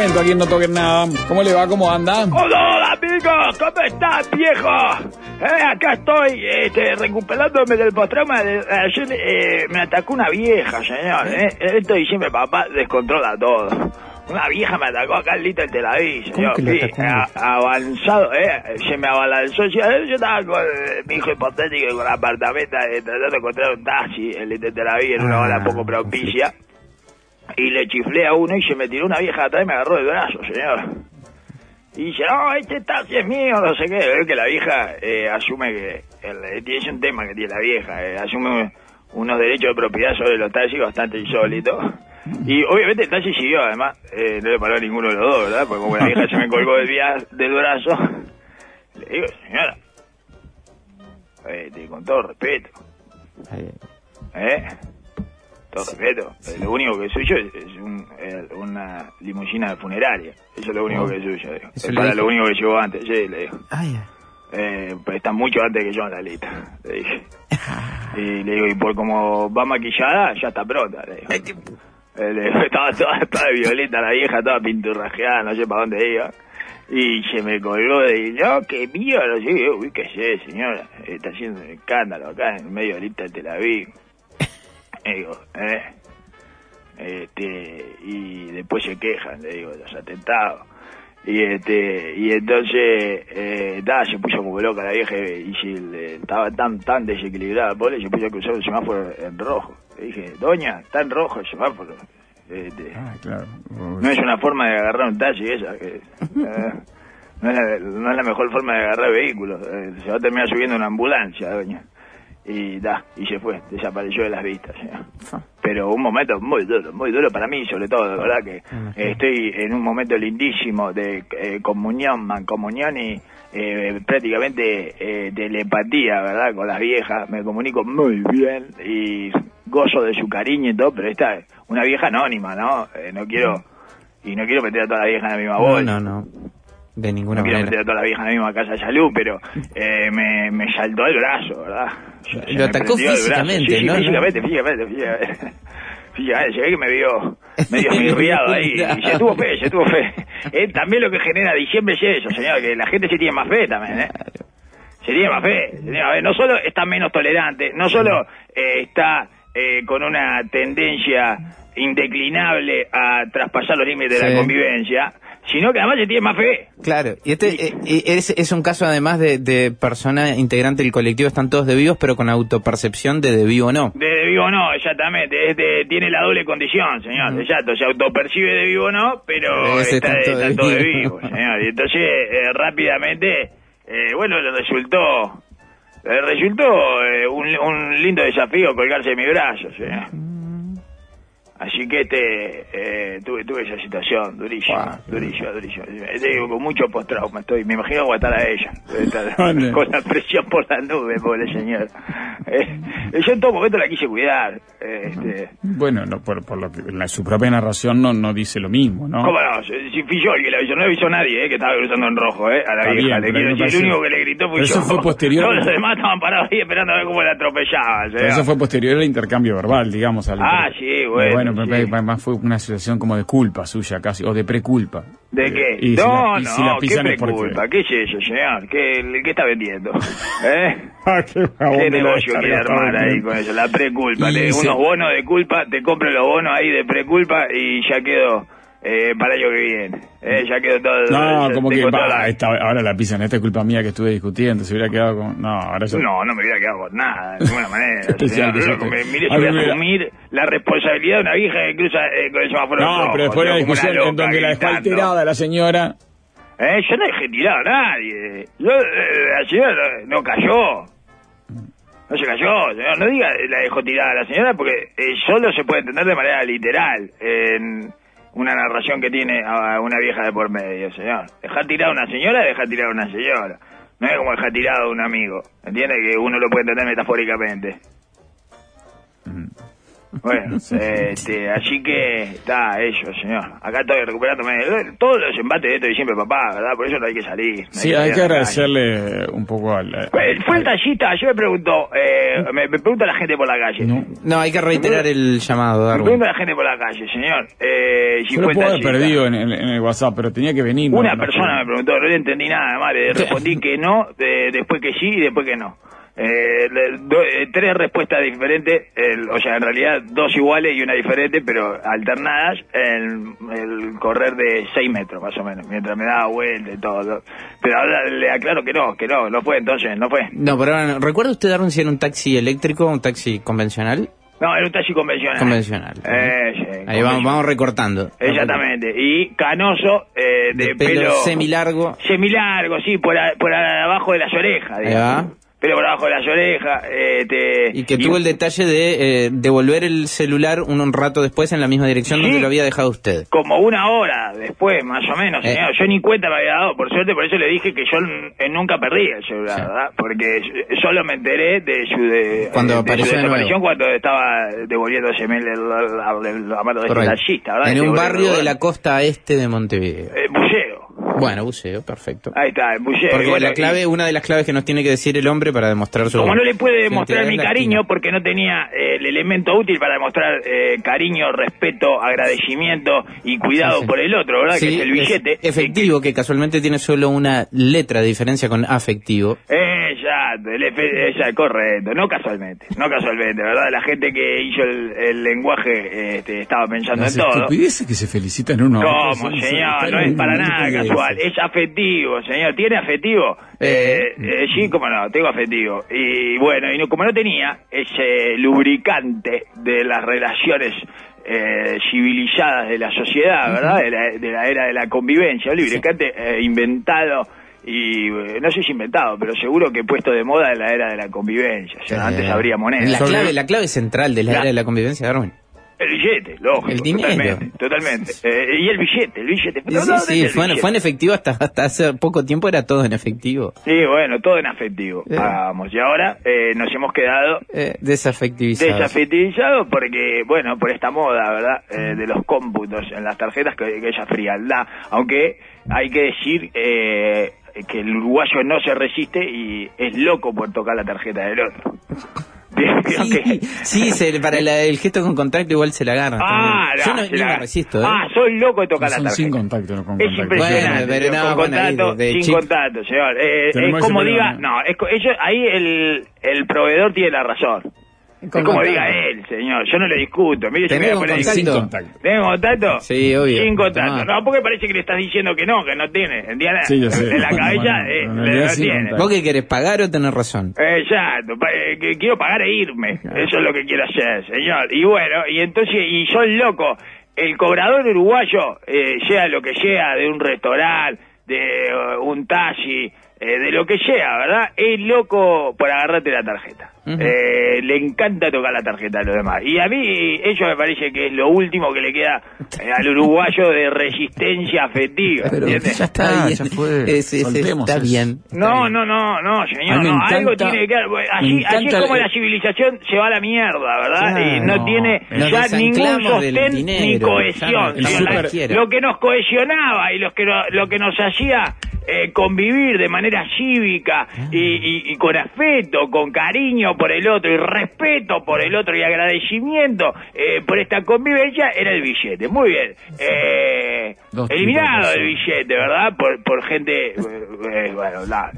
Momento, aquí en No Toquen Nada. ¿Cómo le va? ¿Cómo anda? Hola amigos, ¿cómo estás viejo? Eh, acá estoy este, recuperándome del postrauma de ayer eh, me atacó una vieja, señor. Eh. Esto diciembre papá descontrola todo. Una vieja me atacó acá en Little Tel Aviv, señor. Sí, a- avanzado, eh. Se me abalanzó. Yo, yo estaba con eh, mi hijo hipotético con la apartamento eh, tratando de encontrar un taxi en Little Tel Aviv en una Ah, hora poco propicia. Y le chiflé a uno y se me tiró una vieja atrás y me agarró el brazo, señor. Y dice, no, este taxi es mío, no sé qué. Veo que la vieja eh, asume que... El, eh, es un tema que tiene la vieja. eh, asume unos derechos de propiedad sobre los taxis bastante insólitos. Y obviamente el taxi siguió, además. eh, no le paró a ninguno de los dos, ¿verdad? Porque como la vieja se me colgó del, via- del brazo, le digo, señora, eh, con todo respeto, ¿eh? Todo respeto. Lo único que es suyo es, un- una limusina de funeraria. Eso es lo único que es suyo. digo. Es para lo único que llegó antes. Sí, le digo. Ay, Eh, pues está mucho antes que yo en la lista. Le dije. Y le digo, y por como va maquillada, ya está pronta. Le digo. Eh, le digo, estaba toda, toda de violeta la vieja, toda pinturrajeada, no sé para dónde iba. Y se me colgó de, no, qué mío, no sé, uy, qué sé, señora, está haciendo un escándalo acá en medio de lista de Tel Aviv. Digo, eh, este, y después se quejan, le digo, de los atentados. Y este, y entonces, eh, se puso como loca la vieja y si le- estaba tan, tan desequilibrada, pobre, se puso a cruzar el semáforo en rojo. Le dije, doña, está en rojo el semáforo. Este, Ah, claro. no es una forma de agarrar un taxi esa. que, eh, no, es la, no es la mejor forma de agarrar vehículos. eh, se va a terminar subiendo una ambulancia, doña. Y da, y se fue, desapareció de las vistas. ya. Pero un momento muy duro, muy duro para mí, sobre todo, verdad que eh, estoy en un momento lindísimo de eh, comunión, mancomunión y eh, prácticamente eh, telepatía, ¿verdad? Con las viejas, me comunico muy bien y gozo de su cariño y todo, pero esta es una vieja anónima, ¿no? Eh, no quiero, y no quiero meter a toda la vieja en la misma no, bolsa. no, no. De ninguna No quiero meter a toda la vieja en la misma casa de salud, pero eh, me, me saltó el brazo, ¿verdad? Se- Lo atacó físicamente, Sí, ¿no? físicamente, físicamente, físicamente. Fíjate, se ve que me vio medio mirriado ahí. Y se tuvo fe, se tuvo fe. Eh, también lo que genera diciembre es eso, señor, que la gente se tiene más fe también, ¿eh? Se tiene más fe. se tiene más fe. No solo está menos tolerante, no solo eh, está eh, con una tendencia indeclinable a traspasar los límites de la convivencia, sino que además se tiene más fe. Claro, y este eh, eh, es, es un caso además de, de persona integrante del colectivo, están todos de vivos, pero con autopercepción de de vivo o no. De, de vivo no, exactamente. Es de- tiene la doble condición, señor. Exacto. Se autopercibe de vivo no, pero está, de, todo de vivo. vivo, señor. Y entonces, eh, rápidamente, eh, bueno, le resultó, le resultó eh, un, un lindo desafío colgarse de mi brazo, señor. Así que este, eh, tuve, tuve esa situación durísima, durísima, durísima. Digo, con mucho postrauma estoy. Me imagino aguantar a ella. Estar con la presión por la nube, pobre señor. Eh, yo en todo momento la quise cuidar. eh, Este, Bueno, no, por, por lo que la- su propia narración no, no dice lo mismo, ¿no? ¿Cómo no? Si fui yo el que le avisó, no le avisó nadie, eh, que estaba cruzando en rojo, eh, a la Está vieja. bien, le quiero decir, el único que le gritó pero yo. eso fue posterior. Todos los demás estaban parados ahí esperando a ver cómo la atropellaban. Pero eso fue posterior al intercambio verbal, digamos. al Ah, sí, bueno, Bueno, me- además fue una situación como de culpa suya casi, o de preculpa. ¿De Eh, qué? y si no, la- y no, si la qué pisan porque- preculpa, ¿qué es eso, señor? ¿Qué, qué está vendiendo? ¿Eh? Ah, qué ¿Qué negocio quiere armar ahí con eso? La preculpa. Se- Unos bonos de culpa, te compro los bonos ahí de preculpa y ya quedo eh, para el año que viene. Eh, ya quedo todo. No, ya como que la- esta- ahora la pisan, esta es culpa mía que estuve discutiendo, se hubiera quedado con... No, ahora yo... No, no me hubiera quedado con nada, de ninguna manera. Especial que señor. Me- Mire, yo voy a asumir la responsabilidad de una vieja que cruza eh, con el semáforo No, pero después de la discusión en donde la dejó alterada la señora... Eh, yo no dejé tirado a nadie. Yo, eh, la señora no, no cayó. No se cayó, señor. No diga la dejó tirada a la señora porque eh, solo se puede entender de manera literal. En, una narración que tiene a una vieja de por medio, señor. Dejar tirado a una señora, dejar tirado a una señora. No es como dejar tirado a un amigo. ¿Entiende? Que uno lo puede entender metafóricamente. Bueno, este, así que está ello, señor. Acá estoy recuperándome. Todos los embates de esto y siempre papá, ¿verdad? Por eso no hay que salir. no Sí, hay que calle. agradecerle un poco al... Eh, Fue el tallista, yo me pregunto, eh, me, me pregunta la gente por la calle. No. No, hay que reiterar el llamado, Me Darwin. pregunta la gente por la calle, señor. Eh, si Yo fue lo puedo haber perdido en, el- en el WhatsApp, pero tenía que venir. Una no- no persona me preguntó, no le entendí nada, le respondí que no, de- después que sí y después que no. Eh, do- eh, tres respuestas diferentes, el- o sea, en realidad dos iguales y una diferente, pero alternadas, en el correr de seis metros más o menos, mientras me daba vuelta y todo. Pero ahora le aclaro que no, que no, no fue entonces, no fue. No, pero ahora, no. ¿recuerda usted, Darwin, si era un taxi eléctrico o un taxi convencional? No, era un taxi convencional. Convencional. Eh, sí, Ahí vamos, convencional. vamos recortando. Exactamente. Y canoso, eh, de, De pelo semilargo. Semilargo, sí, por, a- por abajo de las orejas, Ahí digamos. va. Pelo por abajo de las orejas. eh, te- Y que tuvo el detalle de eh, devolver el celular un, un rato después en la misma dirección Sí. donde lo había dejado usted. Como una hora después, más o menos, Eh. señor. Yo ni cuenta me había dado, por suerte, por eso le dije que yo eh, nunca perdí el celular, Sí. ¿verdad? Porque solo me enteré de su, de, Cuando eh, de apareció su de nuevo. desaparición cuando estaba devolviéndose el, el, el- mano de este taxista, ¿verdad? En un barrio de la costa este de Montevideo. Eh. Bueno, buceo, perfecto. Ahí está, el buceo. Porque bueno, la clave, y- una de las claves que nos tiene que decir el hombre para demostrar su Como no le puede demostrar mi cariño porque no tenía eh, el elemento útil para demostrar eh, cariño, respeto, agradecimiento y cuidado Sí, sí. por el otro, ¿verdad? que es el billete. es efectivo, que casualmente tiene solo una letra de diferencia con afectivo. Eh, ya, el efe- eh, ya, correcto, no casualmente, no casualmente, ¿verdad? La gente que hizo el, el lenguaje eh, este, estaba pensando Las en todo. que se felicitan uno a otro ¿Cómo, señor? No es para nada casual. Es afectivo, señor. ¿Tiene afectivo? Eh. Eh, eh, sí, como no, tengo afectivo. Y bueno, y no- como no tenía ese lubricante de las relaciones eh, civilizadas de la sociedad, ¿verdad? De la, de la era de la convivencia, un lubricante eh, inventado y eh, no sé si inventado, pero seguro que puesto de moda en la era de la convivencia. O sea, antes habría moneda. La clave, la clave central de la La- era de la convivencia, Darwin. El billete, lógico. El dinero. Totalmente, totalmente. Eh, y el billete, el billete. Sí, sí, sí, fue, billete? fue en efectivo hasta, hasta hace poco tiempo, era todo en efectivo. Sí, bueno, todo en afectivo. Eh. Vamos, y ahora eh, nos hemos quedado Eh, desafectivizado. desafectivizados porque, bueno, por esta moda, ¿verdad? Eh, de los cómputos en las tarjetas, que, que esa frialdad. Aunque hay que decir eh, que el uruguayo no se resiste y es loco por tocar la tarjeta del otro. Sí, sí, se- para la- el gesto con contacto igual se la agarra. Ah, Yo no, no, la- resisto, ¿eh? Ah, soy loco de tocar la Son tarjeta. sin contacto, no con Es contacto. impresionante. Bueno, pero no, con bueno, contacto, de- de sin contacto, señor. Eh, es Tenemos como diga, problema. no, es, co- ellos, ahí el, el proveedor tiene la razón. Es como contacto. diga él, señor. Yo no le discuto. Mire, yo me ¿Tenés voy a con poner- Sin contacto? contacto. ¿Tengo contacto? Sí, obvio. Sin contacto. Tomá. No, porque parece que le estás diciendo que no, que no tiene. ¿Entiendes? Sí, yo sé. En la cabeza bueno, eh, no, tiene. contacto. ¿Vos qué querés, pagar o tener razón? Exacto, pa- eh, que quiero pagar e irme. Eso es lo que quiero hacer, señor. Y bueno, y entonces, y soy loco. El cobrador uruguayo, eh, sea lo que sea, de un restaurante, de eh, un taxi, eh, de lo que sea, ¿verdad? Es loco por agarrarte la tarjeta. Eh, le encanta tocar la tarjeta a los demás. Y a mí, eso me parece que es lo último que le queda eh, al uruguayo de resistencia afectiva. Pero ¿entiendes? ya está, bien. ya fue. Es- es- Soltemos está bien. No, no, no, no, señor, no, algo tiene que quedar. Así, así es como el- la civilización se va a la mierda, ¿verdad? Claro. y no, No, tiene ya ningún sostén dinero, ni cohesión. super-. Lo que nos cohesionaba y lo que, no- lo que nos hacía eh, convivir de manera cívica y, y- y con afecto, con cariño por el otro y respeto por el otro y agradecimiento eh, por esta convivencia era el billete. Muy bien. Eh, eliminado el billete, ¿verdad? Por, por gente, bueno, la,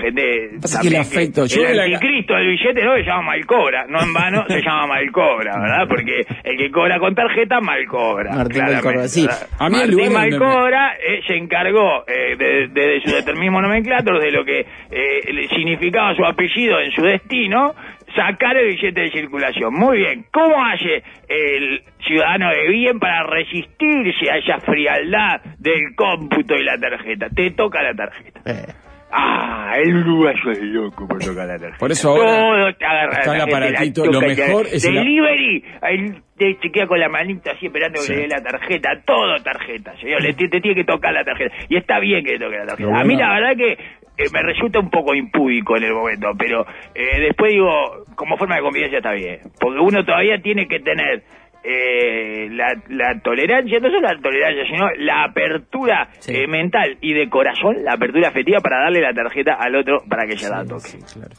gente... Pasa que el afecto, yo el anticristo del billete no se llama Malcobra, no en vano se llama Malcobra, ¿verdad? Porque el que cobra con tarjeta, Malcobra. Martín claramente, Malcobra, sí. A mí Martín me- Malcobra se encargó de, de- de su determinismo nomenclátor, de lo que eh, significaba su apellido en su destino, sacar el billete de circulación. Muy bien, ¿cómo hace el ciudadano de bien para resistirse a esa frialdad del cómputo y la tarjeta? Te toca la tarjeta. Eh, Ah, el uruguayo es loco por tocar la tarjeta. Por eso ahora Todo te agarra está el aparatito, lo mejor es el- Delivery, ahí te, se queda con la manita así esperando que Sí. le dé la tarjeta, todo tarjeta, señor, le, te, te tiene que tocar la tarjeta. Y está bien que le toque la tarjeta. Lo A mí la verdad que eh, me resulta un poco impúdico en el momento, pero eh, después digo, como forma de convivencia está bien, porque uno todavía tiene que tener eh, la, la tolerancia, no solo la tolerancia, sino la apertura Sí. eh, mental y de corazón, la apertura afectiva para darle la tarjeta al otro para que ella la toque. Sí, claro.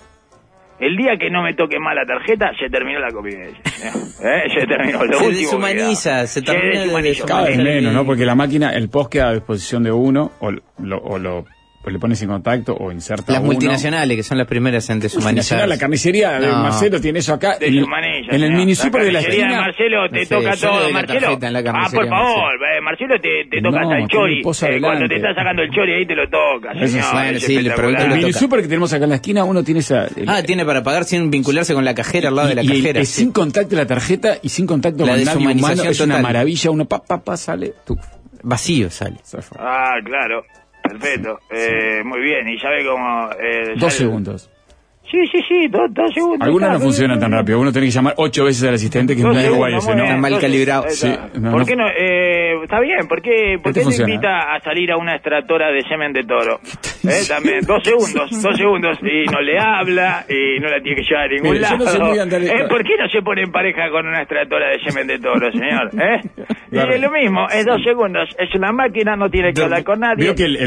El día que no me toque más la tarjeta, se terminó la convivencia. ¿Eh? Se terminó. Lo Se deshumaniza, se termina deshumanizó. cada vez Sí. menos, ¿no? Porque la máquina, el post queda a disposición de uno o lo, o lo o le pones en contacto o inserta Las uno. multinacionales, que son las primeras en deshumanizar. La carnicería de No. Marcelo tiene eso acá. En en el super de la esquina. Marcelo te No sé, toca todo. Marcelo. ah, por favor, eh, Marcelo te, te toca No, hasta el chori. Eh, cuando te está sacando el chori ahí te lo toca. Eso señor, sí. Bueno, es sí, el producto El le mini toca. super que tenemos acá en la esquina, uno tiene esa. el- Ah, tiene para pagar sin vincularse con la cajera al lado de la y cajera. el sí. sin contacto la tarjeta y sin contacto La con nadie humano deshumanización es una maravilla. Uno pa, pa, pa, sale. Vacío sale. Ah, claro. Perfecto. Eh, muy bien. ¿Y sabe cómo...? Eh, Dos segundos. Sí, sí, sí. Dos, dos segundos. Algunas no funcionan tan rápido. Uno tiene que llamar ocho veces al asistente que es segundos, guay ese, muy ¿no? Está mal calibrado. Sí, no, ¿Por no. qué no? Eh, está bien, ¿por qué, por Este qué no funciona, invita a salir a una extractora de semen de toro? ¿Eh? También, dos segundos, dos segundos, y no le habla, y no la tiene que llevar a ningún Mire, yo lado. no muy ¿Eh? ¿Por qué no se pone en pareja con una extractora de semen de toro, señor? ¿Eh? Y es lo mismo, es dos segundos, es una máquina, no tiene que hablar con nadie. Que el-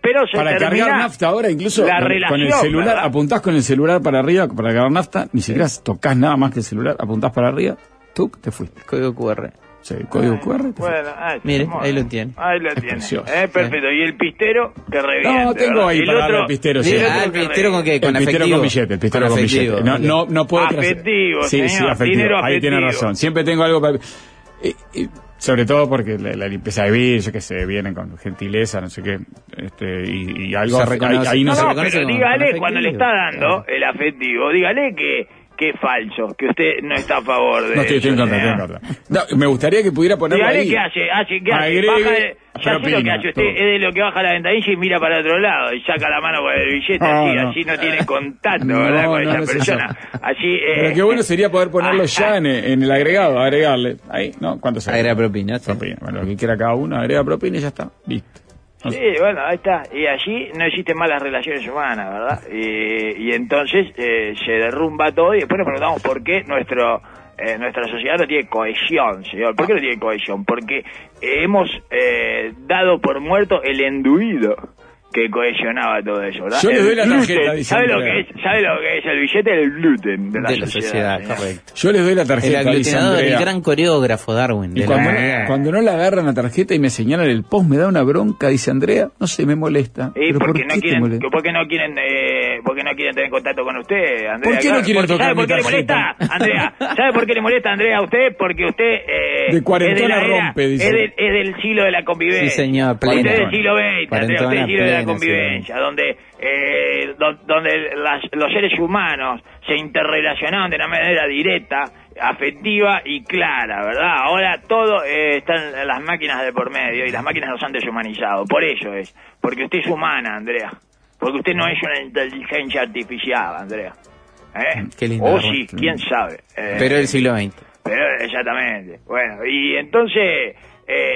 pero se para termina cargar nafta ahora, incluso la con, relación, con el celular, ¿verdad? apuntás con el celular para arriba para cargar nafta, ni siquiera tocas nada más que el celular, apuntás para arriba, tú te fuiste. Código QR. Sí, el código QR. te fuiste. Bueno, ay, Mire, ahí lo tiene. Ahí lo Es tiene. Eh, perfecto. Y el pistero que reviente. No, tengo ahí para darle otro- pistero, sí. el otro Ah, el pistero con qué? Con el pistero con billete, el pistero Con billete. No, no, no puedo Afectivo, Sí, sí, afectivo. dinero Ahí tiene afectivo. razón. Siempre tengo algo para. eh, eh, sobre todo porque la, la limpieza de vidrio, que sé, vienen con gentileza, no sé qué, este, y, y algo Se ahí, reconoce. ahí no, No, se no, reconoce pero dígale cuando le está dando el afectivo, dígale que, que es falso, que usted no está a favor de No estoy, estoy en contra, estoy en contra. No, me gustaría que pudiera ponerlo Dígale ahí. qué hace, hace, qué hace. Agregue Baja de- ya sé lo que hace usted, todo. es de lo que baja la ventanilla y mira para otro lado y saca la mano con el billete No, así, no. así no tiene contacto, No, ¿verdad? Con no, esa es persona. Así, eh, Pero qué bueno sería poder ponerlo ah, ya en, en el agregado, agregarle. Ahí, ¿no? ¿Cuánto se Agrega propina, sí. Propina. Bueno, lo que quiera cada uno, agrega propina y ya está. Listo. Sí, bueno, ahí está. Y allí no existen más las relaciones humanas, ¿verdad? Y, y entonces eh, se derrumba todo y después nos preguntamos por qué nuestro eh, nuestra sociedad no tiene cohesión, señor. ¿Por qué no tiene cohesión? Porque hemos eh, dado por muerto el enduido que cohesionaba todo eso, ¿verdad? Yo le doy la tarjeta, dice ¿Sabe lo, Andrea. que es, ¿Sabe lo que es el billete? El gluten de la De la sociedad. sociedad, señor. correcto. Yo les doy la El tarjeta, aglutinador, el Andrea. gran coreógrafo Darwin. Y de cuando, la humanidad. cuando no le agarran la tarjeta y me señalan el post, me da una bronca, dice Andrea. No sé, me molesta. Y ¿Pero por porque qué no te quieren, molesta? porque no quieren, eh, porque no quieren tener contacto con usted, Andrea. ¿Por qué no quieren tocar ¿Sabe por qué le molesta, Andrea? ¿Sabe por qué le molesta, Andrea, a usted? Porque usted eh, De cuarentona es de la era- rompe, dice. Es, del- es del siglo de la convivencia. Sí, señor, Usted pleno. es del siglo XX, Andrea, usted es Cuarentona del siglo de la convivencia, donde eh, do- donde las- los seres humanos se interrelacionaban de una manera directa, afectiva y clara, ¿verdad? Ahora todo eh, están las máquinas de por medio y las máquinas nos han deshumanizado. Por eso es. Porque usted es humana, Andrea. Porque usted no es una inteligencia artificial, Andrea. ¿Eh? Qué lindo, O sí, quién sabe. Eh, Pero el siglo XX. pero exactamente. Bueno, y entonces eh,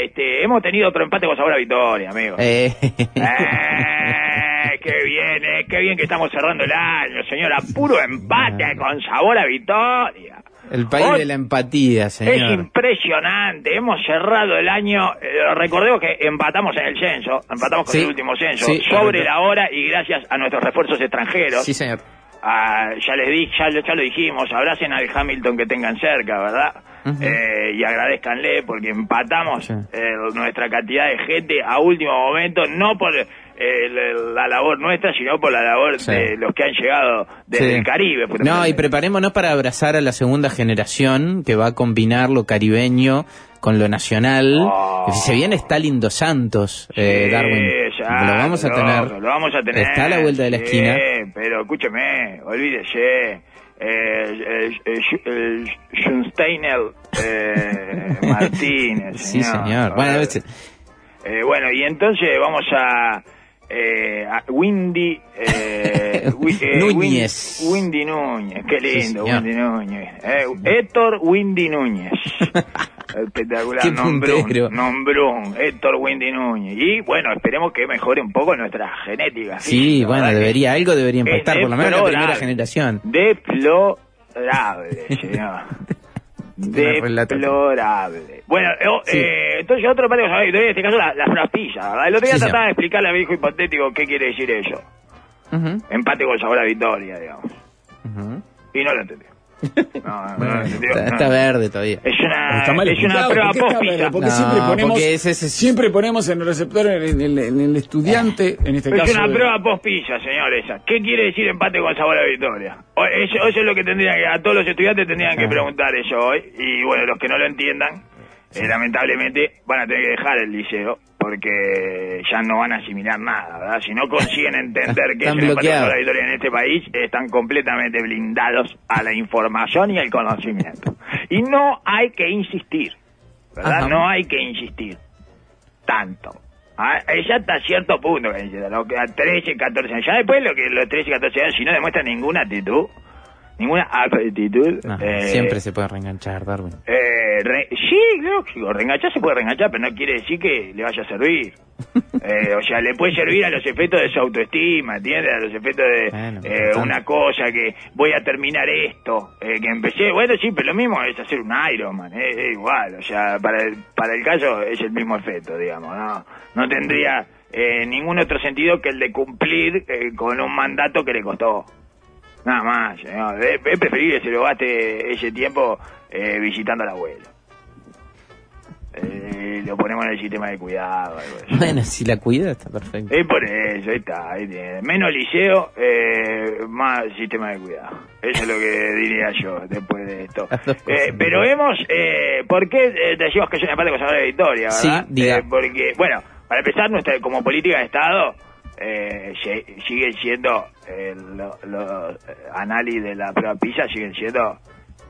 este, hemos tenido otro empate con sabor a victoria, amigo. Eh, Eh, qué bien, eh, qué bien que estamos cerrando el año, señora. Puro empate con sabor a victoria. el país Hoy de la empatía, Es señor. impresionante. Hemos cerrado el año. eh, recordemos que empatamos en el censo, empatamos con Sí, el último censo, sí, sobre correcto. la hora y gracias a nuestros refuerzos extranjeros. Sí, señor. Ah, ya les di, ya, lo- ya lo dijimos, abracen al Hamilton que tengan cerca, ¿verdad? Eh, y agradezcanle porque empatamos Sí. eh, nuestra cantidad de gente a último momento, no por eh, la, la labor nuestra, sino por la labor Sí. de los que han llegado desde Sí. el Caribe. No, y preparémonos para abrazar a la segunda generación que va a combinar lo caribeño con lo nacional. Oh. Se viene Stalin dos Santos, eh, Sí, Darwin. Ya, lo vamos a tener. Lo vamos a tener. Está a la vuelta de la Sí, esquina. pero escúcheme, olvídese. Eh, eh, eh, eh, Martínez. Sí, señor. Bueno, veces- Eh, bueno, y entonces vamos a eh, a Windy eh, eh, Núñez. Win- Windy Núñez, qué lindo, Sí. Windy Núñez. Eh, Héctor Windy Núñez. Espectacular, Qué nombrón, Héctor Windy Núñez. Y bueno, esperemos que mejore un poco nuestra genética. Sí, bueno, debería, algo debería impactar, por lo menos la primera generación. Deplorable, señor. Deplorable. Bueno, eh, Sí. eh, entonces otro que en este caso la, la frapilla, ¿verdad? El otro día Sí, trataba de explicarle a mi hijo hipotético qué quiere decir eso. Ujú, Empate con sabor a victoria, digamos. Y no lo entendió. No, no, está, está verde todavía. Es una, Está mal es una prueba ¿por qué verde? Porque No, siempre ponemos, porque ese- ese- siempre ponemos en el receptor, en el, en el estudiante, en este Es caso. una de- prueba post-pizza, señor, esa. ¿Qué quiere decir empate con sabor a victoria? O- Eso, eso es lo que tendrían que, a todos los estudiantes tendrían que Ah. preguntar eso hoy. Y bueno, los que no lo entiendan, eh, lamentablemente van a tener que dejar el liceo porque ya no van a asimilar nada, ¿verdad? Si no consiguen entender que es Están un empate con bloqueados. sabor a victoria en este país, están completamente blindados a la información y al conocimiento. Y no hay que insistir, ¿verdad? Ajá. No hay que insistir tanto. Ah, ella hasta cierto punto, a 13, 14 años. Ya después lo que los 13, 14 años, si no demuestran ninguna actitud, ninguna aptitud, No, eh, siempre se puede reenganchar, Darwin. eh, re- sí, lógico, reenganchar se puede reenganchar, pero no quiere decir que le vaya a servir. Eh, o sea, le puede servir a los efectos de su autoestima, ¿entiendes? A los efectos de Bueno, una cosa que voy a terminar esto, que empecé, bueno, sí, pero lo mismo es hacer un Ironman, eh, es igual, o sea, para el, para el caso es el mismo efecto, digamos, ¿no? No tendría eh, ningún otro sentido que el de cumplir eh, con un mandato que le costó. Nada más, señor. Es, es preferible que se lo gaste ese tiempo eh, visitando al abuelo. Eh, lo ponemos en el sistema de cuidado. Bueno, si la cuida está perfecto. Es por eso, ahí está. ahí tiene. Menos liceo, eh, más sistema de cuidado. Eso es lo que diría yo después de esto. Eh, pero vemos, eh, ¿por qué eh, te decimos que es una parte con de victoria, Sí, diga. Eh, porque, bueno, para empezar, nuestra como política de Estado, eh, siguen siendo, eh, lo- los eh, análisis de la prueba PISA siguen siendo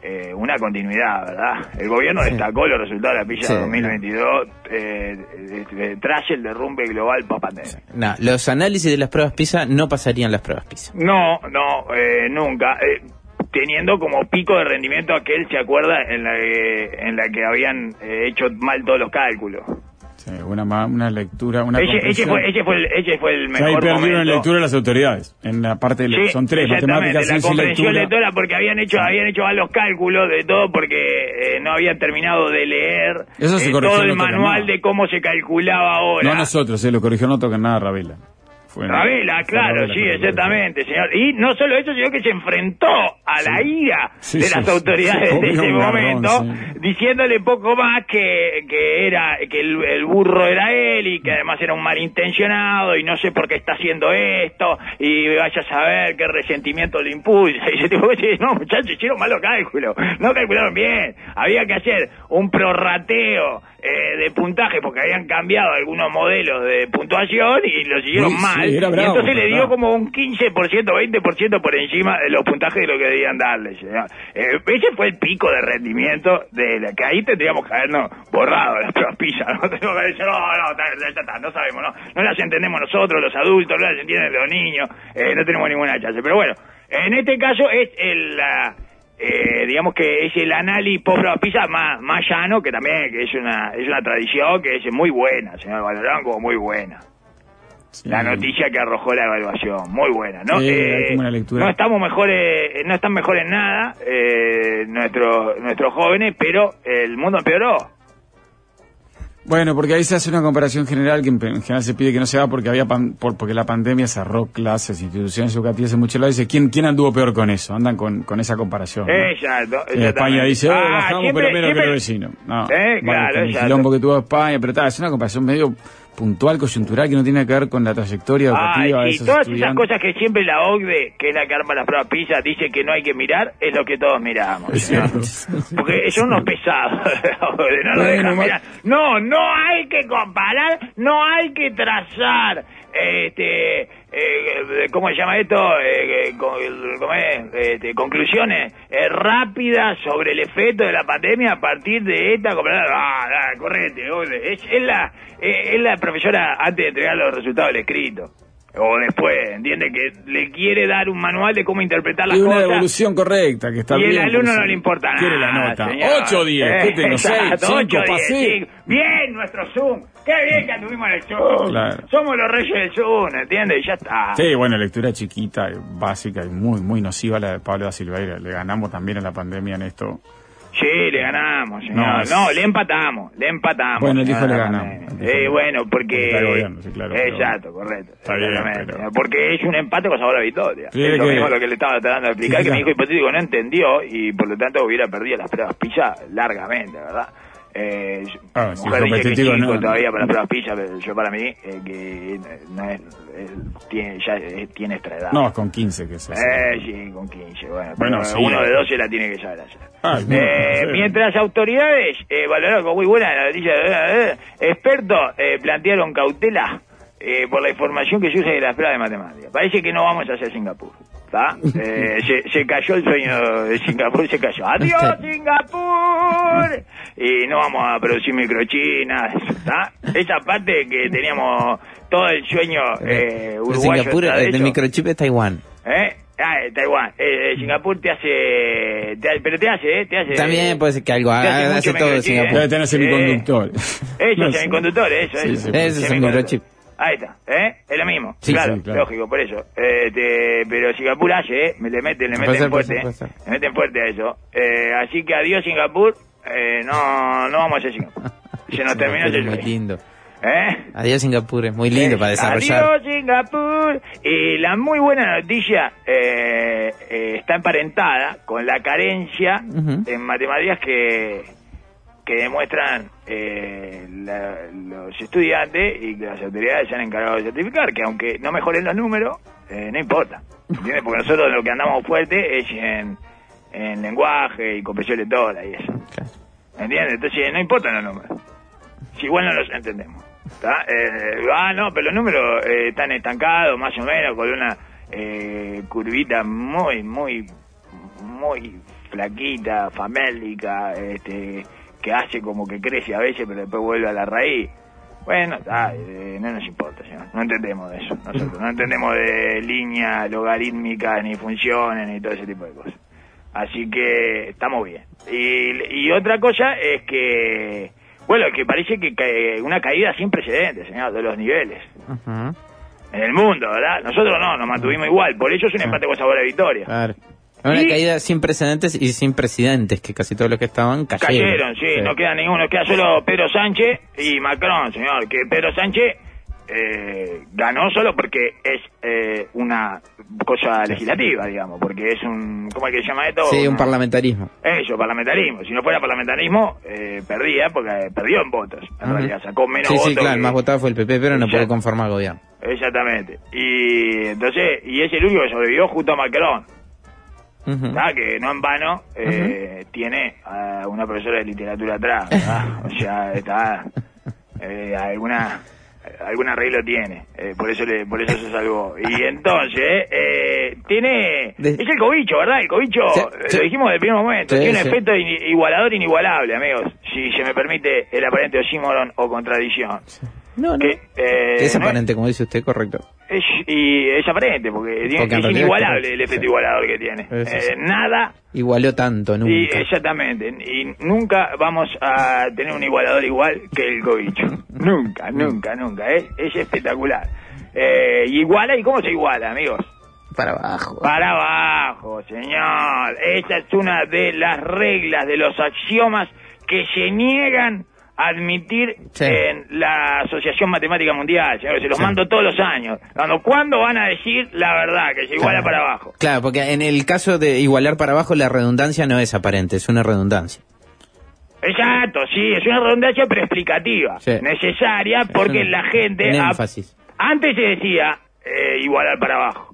eh, una continuidad, ¿verdad? El gobierno Sí. destacó los resultados de la PISA Sí. 2022 eh, tras el derrumbe global post-pandemia. No, los análisis de las pruebas PISA no pasarían las pruebas PISA. No, no, eh, nunca. Teniendo como pico de rendimiento aquel, ¿se acuerda? En la que, en la que habían hecho mal todos los cálculos. Sí, una, una lectura, una ese comprensión. fue, ese, fue el, ese fue el Que ahí mejor perdieron en momento. lectura las autoridades. En la parte de Sí, son tres, matemáticas, la comprensión lectura. lectora porque habían hecho habían hecho mal los cálculos de todo porque eh, no habían terminado de leer Eso se eh, todo el manual de cómo se calculaba ahora. No nosotros, eh, lo corrigió, no tocan nada Ravela. Fue- Ravela, fue claro, sí, exactamente, señor. Y no solo eso, sino que se enfrentó a la ira Sí, de sí, las autoridades de ese garrón, momento, diciéndole poco más que, que era que el, el burro era él y que además era un malintencionado y no sé por qué está haciendo esto y vaya a saber qué resentimiento le impulsa. Y ese tipo dice, no, muchachos, hicieron malos cálculos, no calcularon bien, había que hacer un prorrateo eh, de puntaje porque habían cambiado algunos modelos de puntuación y Sí, sí, mal. y entonces le dio bravo. como un 15%, 20% por encima de los puntajes de lo que debían darle. señor. Eh, ese fue el pico de rendimiento de la que ahí tendríamos que habernos borrado las pruebas PISA. No tenemos que dicho, no, no, ya está, no sabemos, no, no las entendemos nosotros, los adultos, no las entienden los niños, eh, no tenemos ninguna chance. Pero bueno, en este caso es el... la- eh, digamos que es el análisis pruebas PISA más, más llano, que también que es una es una tradición que es muy buena, señor Valorán, como muy buena Sí. la noticia que arrojó la evaluación. Muy buena, ¿no? Sí, Eh, no estamos mejores, no están mejor en nada eh, nuestros nuestros jóvenes, pero el mundo empeoró. Bueno, porque ahí se hace una comparación general que en en general se pide que no se haga porque había pan- por- porque la pandemia cerró clases, instituciones educativas en muchos lados. Dice, ¿quién, quién anduvo peor con eso? Andan con, con esa comparación. Y España dice, oh, Ah, bajamos siempre- pero menos que los vecinos. No, Eh, claro, el quilombo que tuvo España, pero tal, es una comparación medio puntual, coyuntural, que no tiene que ver con la trayectoria educativa de sí, esos todas esas cosas que siempre la OCDE, que es la que arma las pruebas PISA, dice que no hay que mirar, es lo que todos miramos. Es cierto. Porque son unos pesados. no, lo Bueno, dejan mirar. no, no hay que comparar, no hay que trazar. Este, eh, ¿cómo se llama esto? Eh, eh, con-. Este, conclusiones eh, rápidas sobre el efecto de la pandemia a partir de esta. Ah, ah, correte, es, es la, eh, es la profesora antes de entregar los resultados del escrito. O después, entiende que le quiere dar un manual de cómo interpretar las Y una cosas. devolución correcta, que está y bien. el alumno no le importa nada. Quiere la nota. señor. 8 o 10, ¿qué tengo? 6, Exacto, 5, ocho, diez, pasé. sí. Bien, nuestro Zoom. Qué bien que anduvimos en el Zoom. Claro. Somos los reyes del Zoom, ¿entiendes? Y ya está. Sí, bueno, lectura chiquita, básica y muy, muy nociva la de Pablo da Silveira. Le ganamos también en la pandemia en esto. Sí, le ganamos, señor. No, No, le empatamos, le empatamos. Bueno, el hijo le Ramírez. ganamos, Eh, le- bueno, porque... está el gobierno, sí, claro, Exacto, correcto. Está bien, exactamente. pero- Porque es un empate con sabor a victoria. Sí, es lo que- mismo lo que le estaba tratando de explicar, Sí, que mi hijo hipotético no entendió y por lo tanto hubiera perdido las pruebas PISA largamente, ¿verdad? Eh, Ah, sí, mujer dice que cinco no. todavía para las PISA, pero yo para mí eh, que no es, él tiene, ya eh, tiene esta edad. No, es con 15 que se hace. Eh, sí, con 15, bueno. Bueno, pero sí. uno de 12 la tiene que saber hacer. Ay, no, Eh, no mientras autoridades eh, valoraron con muy buena la noticia, eh, eh, expertos eh, plantearon cautela eh, por la información que se usa de las pruebas de matemáticas. Parece que no vamos a hacer Singapur. Eh, se, se cayó el sueño de Singapur, se cayó. ¡Adiós, Singapur! Y no vamos a producir microchinas, ¿tá? Esa parte que teníamos todo el sueño eh, El uruguayo. Singapur, de el eso. microchip es Taiwán. ¿Eh? Ah, eh, Taiwán. Eh, eh, Singapur te hace, te hace- Pero te hace, ¿eh? Te hace. También puede ser que algo te hace haga, mucho hace todo Singapur. Debe tener semiconductor. Eso, No semiconductores, eso, Sí, eso. sí, Ese es un microchip. Ahí está, ¿eh? Es lo mismo. Sí, claro, sí, claro. lógico, por eso. Eh, te- pero Singapur hace, ¿eh? Me le meten, le meten ser, puede fuerte. ser, puede Le meten fuerte a eso. Eh, así que adiós, Singapur. Eh, no, no vamos a hacer Singapur. Se nos terminó ese es muy lindo. ¿Eh? Adiós Singapur, es muy lindo para desarrollar. Adiós, Singapur. Y la muy buena noticia eh, eh, está emparentada con la carencia en matemáticas que, que demuestran eh, la- los estudiantes y que las autoridades se han encargado de certificar, que aunque no mejoren los números, eh, no importa. ¿Entiendes? Porque nosotros lo que andamos fuerte es en, en lenguaje y comprensión lectora y eso. ¿Entiendes? Entonces no importan los números. Si igual no los entendemos. Eh, ah, no, pero los números eh, están estancados, más o menos, con una eh, curvita muy, muy, muy flaquita, famélica, este, que hace como que crece a veces, pero después vuelve a la raíz. Bueno, está, eh, no nos importa, señor. no entendemos de eso. Nosotros no entendemos de líneas logarítmicas, ni funciones, ni todo ese tipo de cosas. Así que estamos bien. Y, y otra cosa es que, bueno, que parece que ca- una caída sin precedentes, señor, de los niveles. En el mundo, ¿verdad? Nosotros no, nos mantuvimos igual. Por eso es un empate con sabor a victoria. Claro. Una caída sin precedentes y sin presidentes, que casi todos los que estaban cayeron. Cayeron, sí, no queda ninguno, queda solo Pedro Sánchez y Macron, señor. Que Pedro Sánchez eh, ganó solo porque es eh, una cosa legislativa, digamos, porque es un, ¿cómo es que se llama esto? Sí, un parlamentarismo. Eso, parlamentarismo. Si no fuera parlamentarismo, eh, perdía, porque eh, perdió en votos. En realidad, sacó menos Sí, votos. sí, claro, el más votado fue el PP, pero no pudo conformar gobierno. Exactamente. Y entonces, y es el único que sobrevivió junto a Macron. ¿Verdad? Que no en vano eh, tiene a una profesora de literatura atrás. ¿verdad? O sea, está. eh, alguna. Algún arreglo tiene, eh, por eso le, por eso se salvó. Y entonces, eh, tiene, es el cobicho, ¿verdad? El cobicho, Sí, eh, sí. lo dijimos desde el primer momento, Sí, tiene un efecto igualador inigualable, amigos, si se me permite el aparente oxímoron o contradicción. No, no. Que, eh, es no aparente, como dice usted, correcto. Es, y es aparente, porque, tiene- Porque es inigualable el efecto sí. igualador que tiene. Eh, nada Igualó tanto, y nunca. exactamente. Y nunca vamos a tener un igualador igual que el cobicho. nunca, nunca, nunca. Es, es espectacular. Eh, y iguala, ¿y cómo se iguala, amigos? Para abajo. Para abajo, señor. Esa es una de las reglas, de los axiomas que se niegan admitir Sí. en la Asociación Matemática Mundial, señor. Se los Sí. mando todos los años. Cuando, ¿Cuándo van a decir la verdad, que se iguala Claro. para abajo? Claro, porque en el caso de igualar para abajo, la redundancia no es aparente, es una redundancia. Exacto, sí, es una redundancia pero explicativa, Sí. necesaria porque la gente antes se decía eh, igualar para abajo.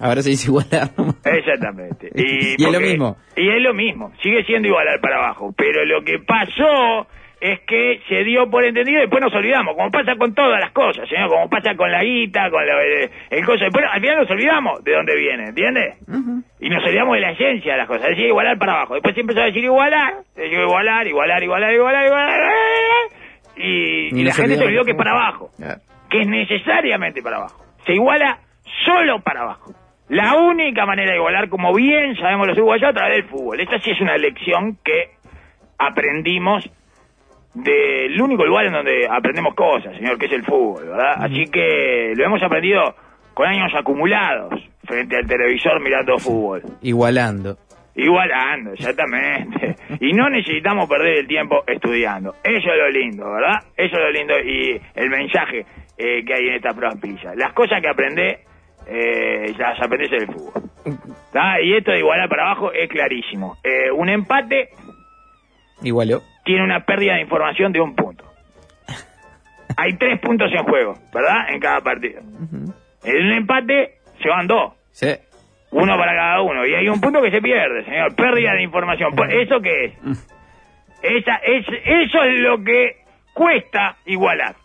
Ahora se dice igualar. Exactamente. Y es lo mismo. Y es lo mismo, sigue siendo igualar para abajo, pero lo que pasó es que se dio por entendido y después nos olvidamos, como pasa con todas las cosas, señor, como pasa con la guita, con la- el, el coso, después al final nos olvidamos de dónde viene, ¿entiendes? Y nos olvidamos de la esencia de las cosas, decía igualar para abajo, después se empezó a decir igualar, igualar, igualar, igualar, igualar, igualar, y, Y y la gente se olvidó que es para abajo, que es necesariamente para abajo. se iguala solo para abajo. La única manera de igualar, como bien sabemos los uruguayos, a través del fútbol. Esta sí es una lección que aprendimos del único lugar en donde aprendemos cosas, señor, que es el fútbol, ¿verdad? Así que lo hemos aprendido con años acumulados frente al televisor mirando fútbol. Igualando. Igualando, exactamente. Y no necesitamos perder el tiempo estudiando. Eso es lo lindo, ¿verdad? Eso es lo lindo y el mensaje eh, que hay en esta prospilla. Las cosas que aprendé, eh, las aprendés en el fútbol. Y esto de igualar para abajo es clarísimo. Eh, un empate Igualó. tiene una pérdida de información de un punto. Hay tres puntos en juego, ¿verdad? En cada partido. En un empate se van dos. Sí. Uno para cada uno. Y hay un punto que se pierde, señor. Pérdida de información. Por- ¿Eso qué es? Esa, es? Eso es lo que cuesta igualar.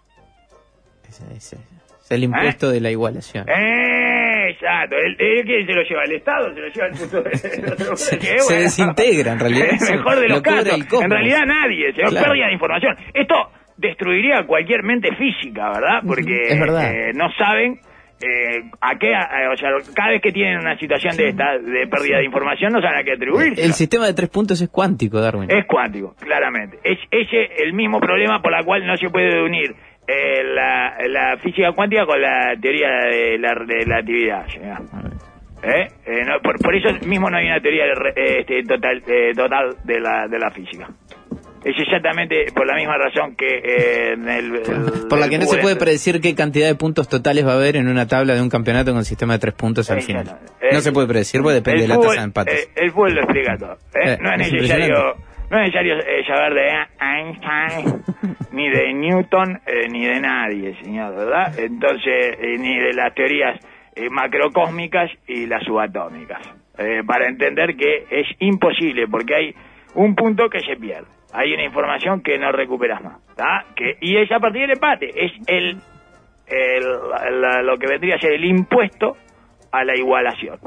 Ese- ese- Es el impuesto de la igualación. Eh, Exacto. ¿El, el que se lo lleva? ¿El Estado? ¿Se lo lleva el puto? Se- se desintegra, en realidad. Es mejor de Lo los casos. En realidad nadie, señor. Claro. Pérdida de información. Esto destruiría cualquier mente física, ¿verdad? Porque verdad. eh, no saben eh, a qué, a- o sea, cada vez que tienen una situación de esta, de pérdida de información, no saben a qué atribuirse. El sistema de tres puntos es cuántico, Darwin. Es cuántico, claramente. Es ese el mismo problema por la cual no se puede unir eh, la, la física cuántica con la teoría de la relatividad. señor. ¿Eh? Eh, no, por, por eso mismo no hay una teoría de eh, este, total, eh, total de la, de la física. Es exactamente por la misma razón que eh, en el, el- Por la el que no se puede predecir qué cantidad de puntos totales va a haber en una tabla de un campeonato con sistema de tres puntos al final. No se puede predecir porque depende de el la tasa de empates. eh, el fútbol lo explica todo. no es es necesario. No es necesario eh, saber de Einstein, ni de Newton, eh, ni de nadie, señor, ¿verdad? Entonces, eh, ni de las teorías eh, macrocósmicas y las subatómicas. Para entender que es imposible, porque hay un punto que se pierde. Hay una información que no recuperas más. ¿tá? Que, y es a partir del empate. Es el, el- la- lo que vendría a ser el impuesto a la igualación.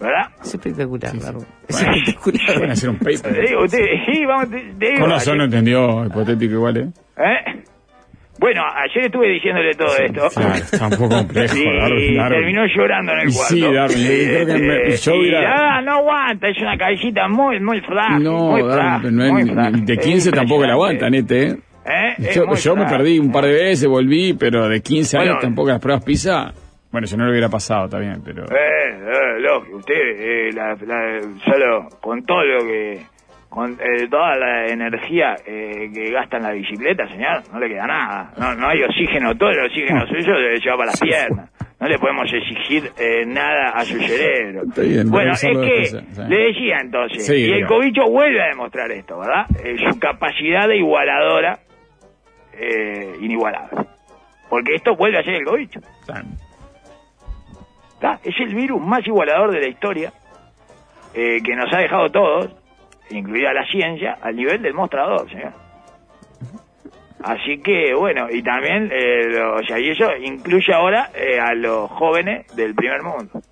¿Verdad? Es espectacular, Darwin. Es Bueno. espectacular. Van a hacer un Te paper. digo, usted, sí, vamos, te, te digo, Con razón no ayer- entendió, hipotético igual, ¿eh? ¿eh? Bueno, ayer estuve diciéndole todo esto. Claro, está un poco complejo, Y Darwin, Darwin. terminó llorando en el Y cuarto. sí, Darwin, yo creo que me- yo y, hubiera- ah, no aguanta, es una cabecita muy, muy frágil. No, muy Darwin, no es- muy frágil. de Es 15 tampoco la aguantan, este, ¿eh? ¿Eh? Es Yo, yo me perdí un par de veces, volví, pero de 15 años Bueno. tampoco las pruebas PISA. Bueno, si no lo hubiera pasado, está bien, pero. Eh, eh, lógico, usted eh, la, la- solo con todo lo que, con eh, toda la energía eh, que gasta en la bicicleta, señor, no le queda nada. No, no hay oxígeno, todo el oxígeno suyo le lleva para las piernas. No le podemos exigir eh, nada a su cerebro. Bien, bueno, es que sí. le decía entonces, Sí, y el cobicho vuelve a demostrar esto, ¿verdad? Eh, su capacidad de igualadora eh, inigualable. Porque esto vuelve a ser el cobicho. Es el virus más igualador de la historia eh, que nos ha dejado todos, incluida la ciencia, al nivel del mostrador, señor. Así que, bueno, y también, eh, lo- o sea, y eso incluye ahora eh, a los jóvenes del primer mundo.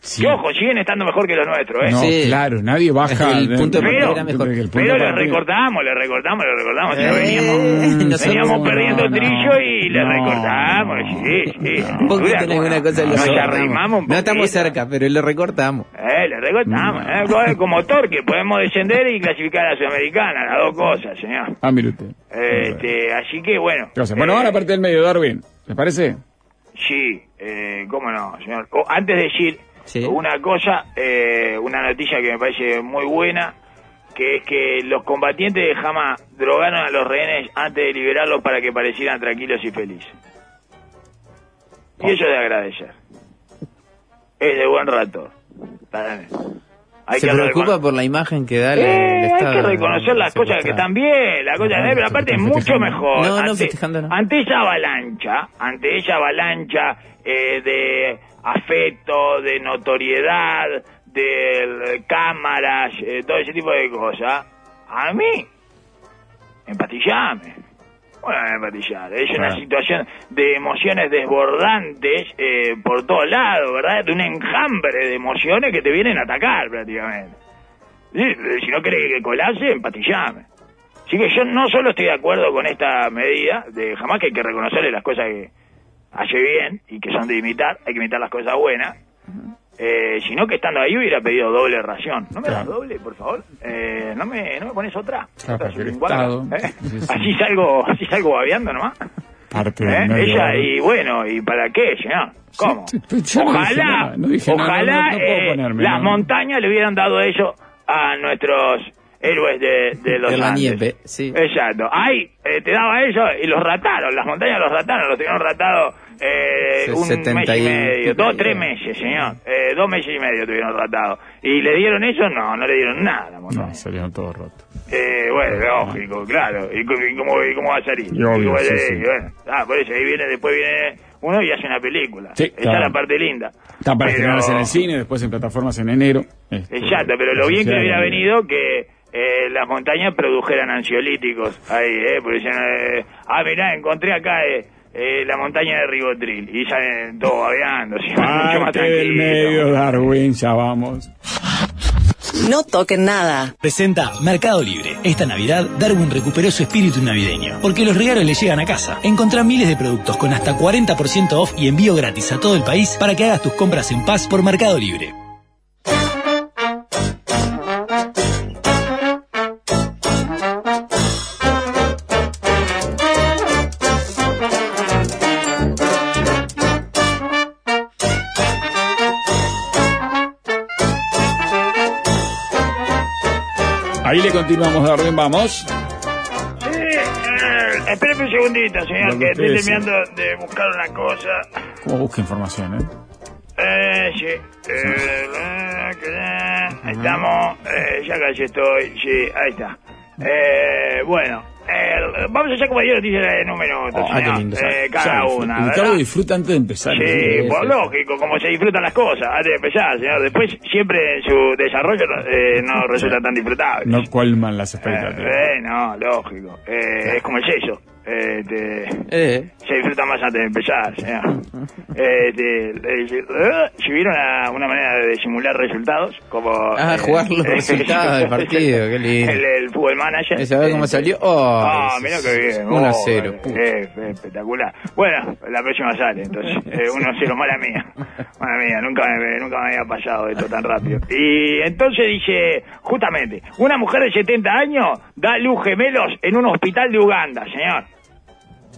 Sí. Que, ojo, siguen estando mejor que los nuestros, ¿eh? No, Sí. claro, nadie baja. El punto de Pero- partida era mejor. el punto Pero le recortamos, le recortamos, le recortamos. Eh, veníamos, perdiendo no, trillo y le no, recortamos. no, sí, sí. no. Un poquito en alguna ¿cómo cosa no? le Nos arrimamos un No estamos cerca, pero le recortamos. Eh, le recortamos, eh, co- como Torque, podemos descender y clasificar a la Sudamericana, las dos cosas, señor. Ah, mire usted. Este, así que bueno. Entonces, bueno, eh, ahora parte del medio, Darwin. ¿Les parece? Sí, eh, cómo no, señor. O, antes de decir Sí. una cosa, eh, una noticia que me parece muy buena, que es que los combatientes de Hamas drogaron a los rehenes antes de liberarlos para que parecieran tranquilos y felices. Y eso es de agradecer. Es de buen rato. Bien. Hay Se que preocupa por la imagen que da el, Eh, el hay Estado. que reconocer las cosas que están bien, las cosas, No, eh, pero aparte es mucho mejor. No, no, ante, no. ante esa avalancha, ante esa avalancha eh, de afecto, de notoriedad, de eh, cámaras, eh, todo ese tipo de cosas, a mí, empatillame. Bueno, empatillar. Es una Claro. situación de emociones desbordantes eh, por todos lados, ¿verdad? De un enjambre de emociones que te vienen a atacar prácticamente. Sí, Si no querés que colase, empatillame. Así que yo no solo estoy de acuerdo con esta medida, de jamás que hay que reconocerle las cosas que, hace bien y que son de imitar, hay que imitar las cosas buenas. Eh, sino que estando ahí hubiera pedido doble ración. ¿No me das doble, por favor? Eh, ¿no, me, ¿No me pones otra? Claro, Otra Estado- ¿eh? sí, sí. Así salgo, así salgo babeando nomás. Parte ¿Eh? Ella, y bueno, ¿y para qué, señor? ¿Cómo? Sí, sí, yo no dije ojalá, nada, no dije ojalá no- eh, las no. montañas le hubieran dado eso a nuestros héroes de, de los De la Andes. nieve, sí. Exacto. Ahí eh, te daba eso y los rataron, las montañas los rataron, los tuvieron ratado eh, un 70 mes y y- medio, dos, tres meses, señor. Eh, dos meses y medio tuvieron ratado. ¿Y le dieron eso? No, no le dieron nada a la montaña. No, salieron todos rotos. Eh, bueno, lógico, claro. ¿Y, cómo- y cómo, y cómo va a salir? Y obvio, ¿Y cómo va a sí, salir? sí. Y bueno, ah, por eso ahí viene, después viene uno y hace una película. Sí, Esa claro. es la parte linda. Está para Pero- estrenarse en el cine, después en plataformas en enero. Este, Exacto, pero lo bien que hubiera venido que eh, las montañas produjeran ansiolíticos ahí, ¿eh? Porque eh, ah, mirá, encontré acá eh, eh, la montaña de Ribotril. Y salen todos babeando, así, mucho más Parte del tranquilo. medio, Darwin, ya vamos. No toquen nada. Presenta Mercado Libre. Esta Navidad, Darwin recuperó su espíritu navideño, porque los regalos le llegan a casa. Encontrá miles de productos con hasta 40% off y envío gratis a todo el país para que hagas tus compras en paz por Mercado Libre. Le continuamos, Darwin, vamos. Sí, eh, un segundito, señor, que estoy terminando de buscar una cosa. ¿Cómo busca información, eh? Eh, sí. Eh, ahí estamos. Eh, ya casi estoy. Sí, ahí está. Eh, bueno. Eh, vamos a hacer como yo noticias en un minuto, Ah, qué lindo, Eh, cada Ya, una, Ricardo ¿verdad? disfruta antes de empezar. Sí, ¿eh? pues lógico, como se disfrutan las cosas antes de empezar, señor. Después, siempre en su desarrollo no, eh, no resulta tan disfrutable. No colman las Eh, expectativas. eh, no, lógico. Eh, es como el sexo. Eh, te- Eh, se disfruta más antes de empezar. Eh, te- eh, si hubiera una, una manera de simular resultados, como... Ah, eh, jugar los resultados del partido, qué lindo. El, el fútbol manager. ¿Y sabés cómo salió? Oh, ah, eso mira es qué bien. 1 a Oh, 0. eh, eh, eh, espectacular. Bueno, la próxima sale, entonces. Eh, 1 a 0, mala mía. Mala mía, nunca me, nunca me había pasado esto tan rápido. Y entonces dice, justamente, una mujer de 70 años da luz gemelos en un hospital de Uganda, señor.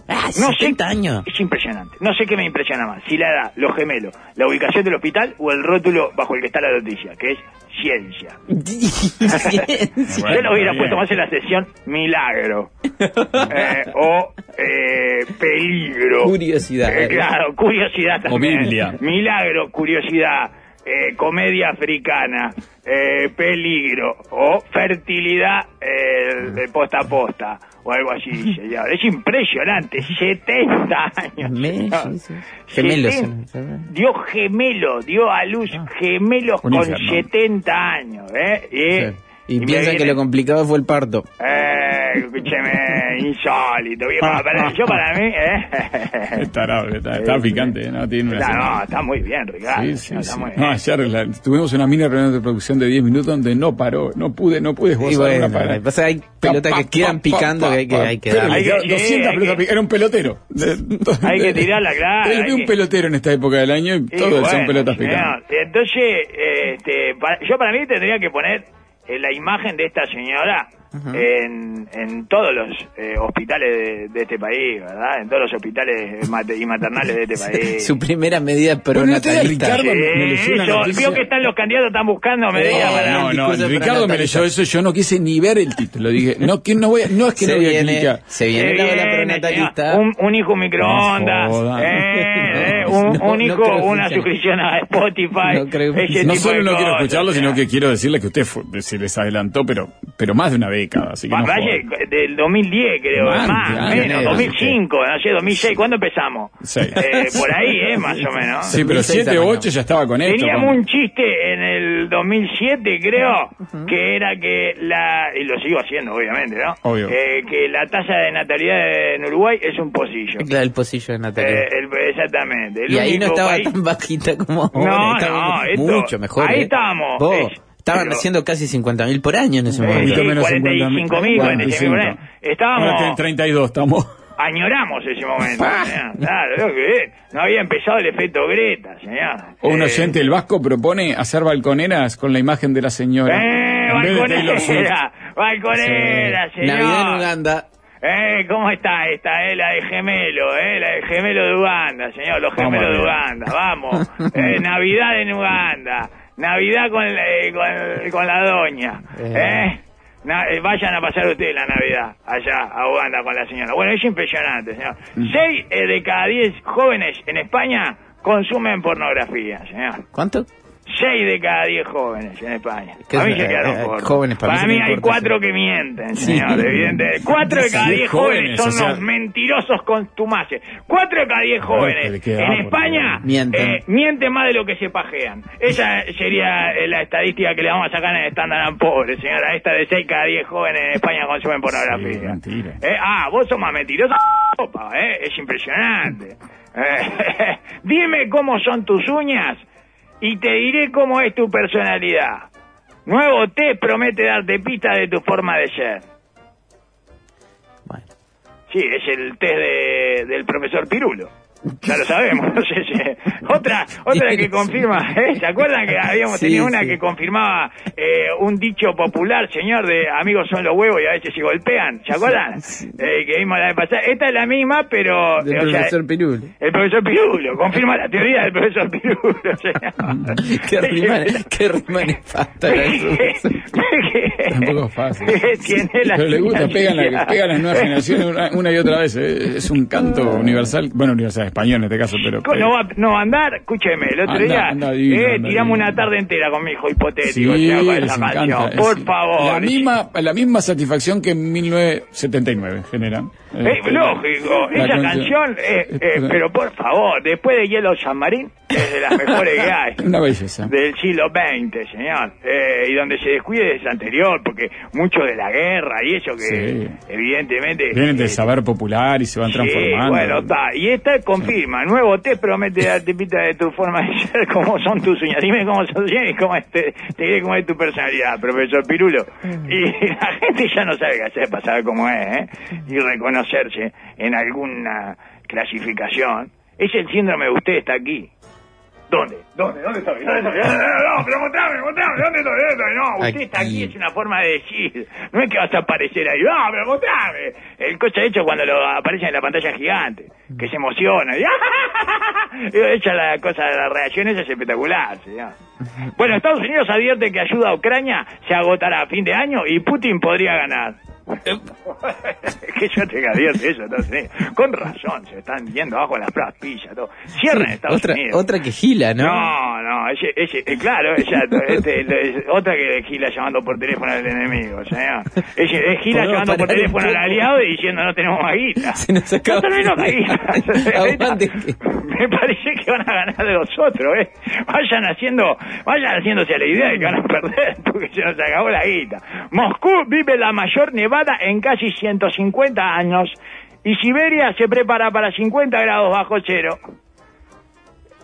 Ah, No 70 sé, años. Es impresionante. No sé qué me impresiona más, si la edad, los gemelos, la ubicación del hospital o el rótulo bajo el que está la noticia, que es ciencia. Yo Bueno, lo hubiera puesto más en la sección milagro eh, o eh, peligro. Curiosidad. Eh, claro, curiosidad también. Biblia. Milagro, curiosidad, eh, comedia africana, eh, peligro o fertilidad eh, de posta a posta o algo así. señor. Es impresionante, 70 años. Me- señor. sí, sí. Gemelos. 70. Dio gemelo, dio a luz gemelos Un con infierno. 70 años. ¿eh? Y. Y piensan que viene- lo complicado fue el parto. Eh, escúcheme, insólito. viejo. Para- yo para mí, ¿eh? Es tarado, está, está picante, ¿eh? ¿no? Tiene una Está, no, está muy bien, Ricardo. Sí, sí, está sí. muy No, bien. ayer la- tuvimos una mini reunión de producción de 10 minutos donde no paró, no pude, no pude esbozar bueno, una palabra. pasa, hay pelotas Pa, que quedan pa, picando pa, que hay que, hay que que- 200 sí, hay pelotas que- Era un pelotero. Hay que tirarla, claro, vio un que- pelotero en esta época del año y Y todos son bueno, pelotas señor, picantes. Entonces, este, yo para mí tendría que poner la imagen de esta señora en, en todos los eh, hospitales de, de este país, ¿verdad? En todos los hospitales mate- y maternales de este país. Su primera medida Bueno, ¿no te da pronatalista. Ricardo? me leyó Sí, vio que están los candidatos, están buscando medidas Oh, para... No, no, Ricardo me leyó eso, yo no quise ni ver el título. Dije, no, que no voy a, no es que se, no voy a viene, clicar. se viene Se la viene, pronatalista. señor. Un, un hijo microondas, No eh, eh, un, no, un hijo, una suscripción a Spotify. No creo solo no quiero escucharlo, sino que quiero decirle que usted fue- se les adelantó, pero, pero más de una década, así que no Valle, joda. del 2010 creo, Más, más, menos, enero, 2005, no sé, 2006, ¿cuándo empezamos? Sí. Eh, por ahí, eh, más o menos. Sí, pero 2006 7 o arrancamos. 8 ya estaba con esto. Teníamos un chiste en el 2007, creo, que era que la, y lo sigo haciendo, obviamente, ¿no? Obvio. Eh, que la tasa de natalidad en Uruguay es un pocillo. Claro, el pocillo de Natalia. Eh, el- exactamente. El y ahí no estaba país- tan bajita como No, ahora, estaba no, esto- mucho mejor. ahí ¿eh? estamos, Vos, es- estaban pero- haciendo casi 50.000 por año en ese Eh, momento. sí, menos 45.000, 50.000, 46.000. Estábamos- Ahora que en 32 estamos. añoramos ese momento. señor. Claro, lo que es. No había empezado el efecto Greta, señor. O un Eh, oyente del Vasco propone hacer balconeras con la imagen de la señora. ¡Eh, balconera! ¡Balconera, señor! Navidad en Uganda. Eh, ¿cómo está esta? Eh, la de gemelo, eh, la de gemelo de Uganda, señor, los Vamos gemelos de. Uganda, vamos. Eh, Navidad en Uganda, Navidad con, eh, con, con la doña, eh. Na- eh, vayan a pasar ustedes la Navidad allá a Uganda con la señora. Bueno, es impresionante, señor. Mm. Seis eh, de cada diez jóvenes en España consumen pornografía, señor. ¿Cuánto? Seis de cada diez jóvenes en España. ¿Qué a mí se quedaron cortos. jóvenes, para mí sí mí me hay importa cuatro eso. que mienten, Sí. señor, evidentemente. Cuatro de cada Diez diez jóvenes jóvenes, son o sea- los mentirosos contumaces. Cuatro de cada diez jóvenes ¿de qué en España? Mienten. eh, mienten más de lo que se pajean. Esa sería eh, la estadística que le vamos a sacar en el Standard Pobre, señora. Esta de seis cada diez jóvenes en España consumen pornografía. Sí, mentira. Eh, ah, vos sos más mentiroso. Opa, eh, es impresionante. Eh, dime cómo son tus uñas y te diré cómo es tu personalidad. Nuevo test promete darte pistas de tu forma de ser. Bueno. Sí, es el test de- del profesor Pirulo. Ya lo sabemos. no sé si- Otra, otra que confirma, ¿eh? ¿se acuerdan que habíamos Sí, tenido una sí. que confirmaba eh, un dicho popular, señor, de amigos son los huevos y a veces se golpean? ¿Se acuerdan? Eh, que vimos la vez pasada. Esta es la misma, pero... Del eh, o sea, profesor Pirul. el profesor Pirulo, confirma la teoría del profesor Pirulo. Qué rima, qué rima. Tampoco es fácil. Tiene la Pero le gusta, pegan, la, pegan las nuevas generaciones una, una y otra vez. eh. Es un canto universal, bueno, universal español en este caso, pero... No va, no va a andar, escúcheme, el otro Anda, día anda divino, eh, anda tiramos divino. una tarde entera con mi hijo Sí, hipotético, les encanta. canción, por Es favor. La misma, la misma satisfacción que en 1979 generan. Eh, lógico, La esa canción, eh, eh, pero por favor, después de Hielo San Marín, es de las mejores que hay. Una belleza. Del siglo XX, señor. Eh, y donde se descuide es anterior, porque mucho de la guerra y eso que, Sí. evidentemente. Vienen del eh, saber popular y se van Sí, transformando. bueno, está. Y esta confirma. Nuevo test promete darte pista de tu forma de ser, cómo son tus uñas. Dime cómo son tus uñas y cómo es, te, te diré cómo es tu personalidad, profesor Pirulo. Y la gente ya no sabe qué hacer para saber cómo es, ¿eh? Y reconocerse en alguna clasificación. Es el síndrome de usted está aquí. ¿Dónde? ¿Dónde? ¿Dónde estoy? ¿Dónde estoy? No, no, no, pero mostrame, mostrame, ¿dónde estoy? ¿Dónde estoy? No, usted está Aquí. aquí, es una forma de decir. No es que vas a aparecer ahí, no, pero mostrame. El coche hecho cuando lo aparece en la pantalla gigante, que se emociona. Y, Echa la cosa de las reacciones es espectacular, señor. Bueno, Estados Unidos advierte que ayuda a Ucrania se agotará a fin de año y Putin podría ganar. que yo te advierte eso, Estados Unidos. Con razón, se están yendo abajo las pruebas pillas, todo. Cierren Estados Otra, Unidos. otra que gila, ¿no? No, no, ese, ese, eh, claro, exacto. Este, otra que Gila llamando por teléfono al enemigo, señor. Ese, es Gila llamando por teléfono al aliado y diciendo no tenemos más guita. Se nos acaba- No tenemos. Me parece que van a ganar de los otros, ¿eh? Vayan haciendo, vayan haciéndose a la idea de que van a perder porque se nos acabó la guita. Moscú vive la mayor nevada en casi 150 años y Siberia se prepara para 50 grados bajo cero.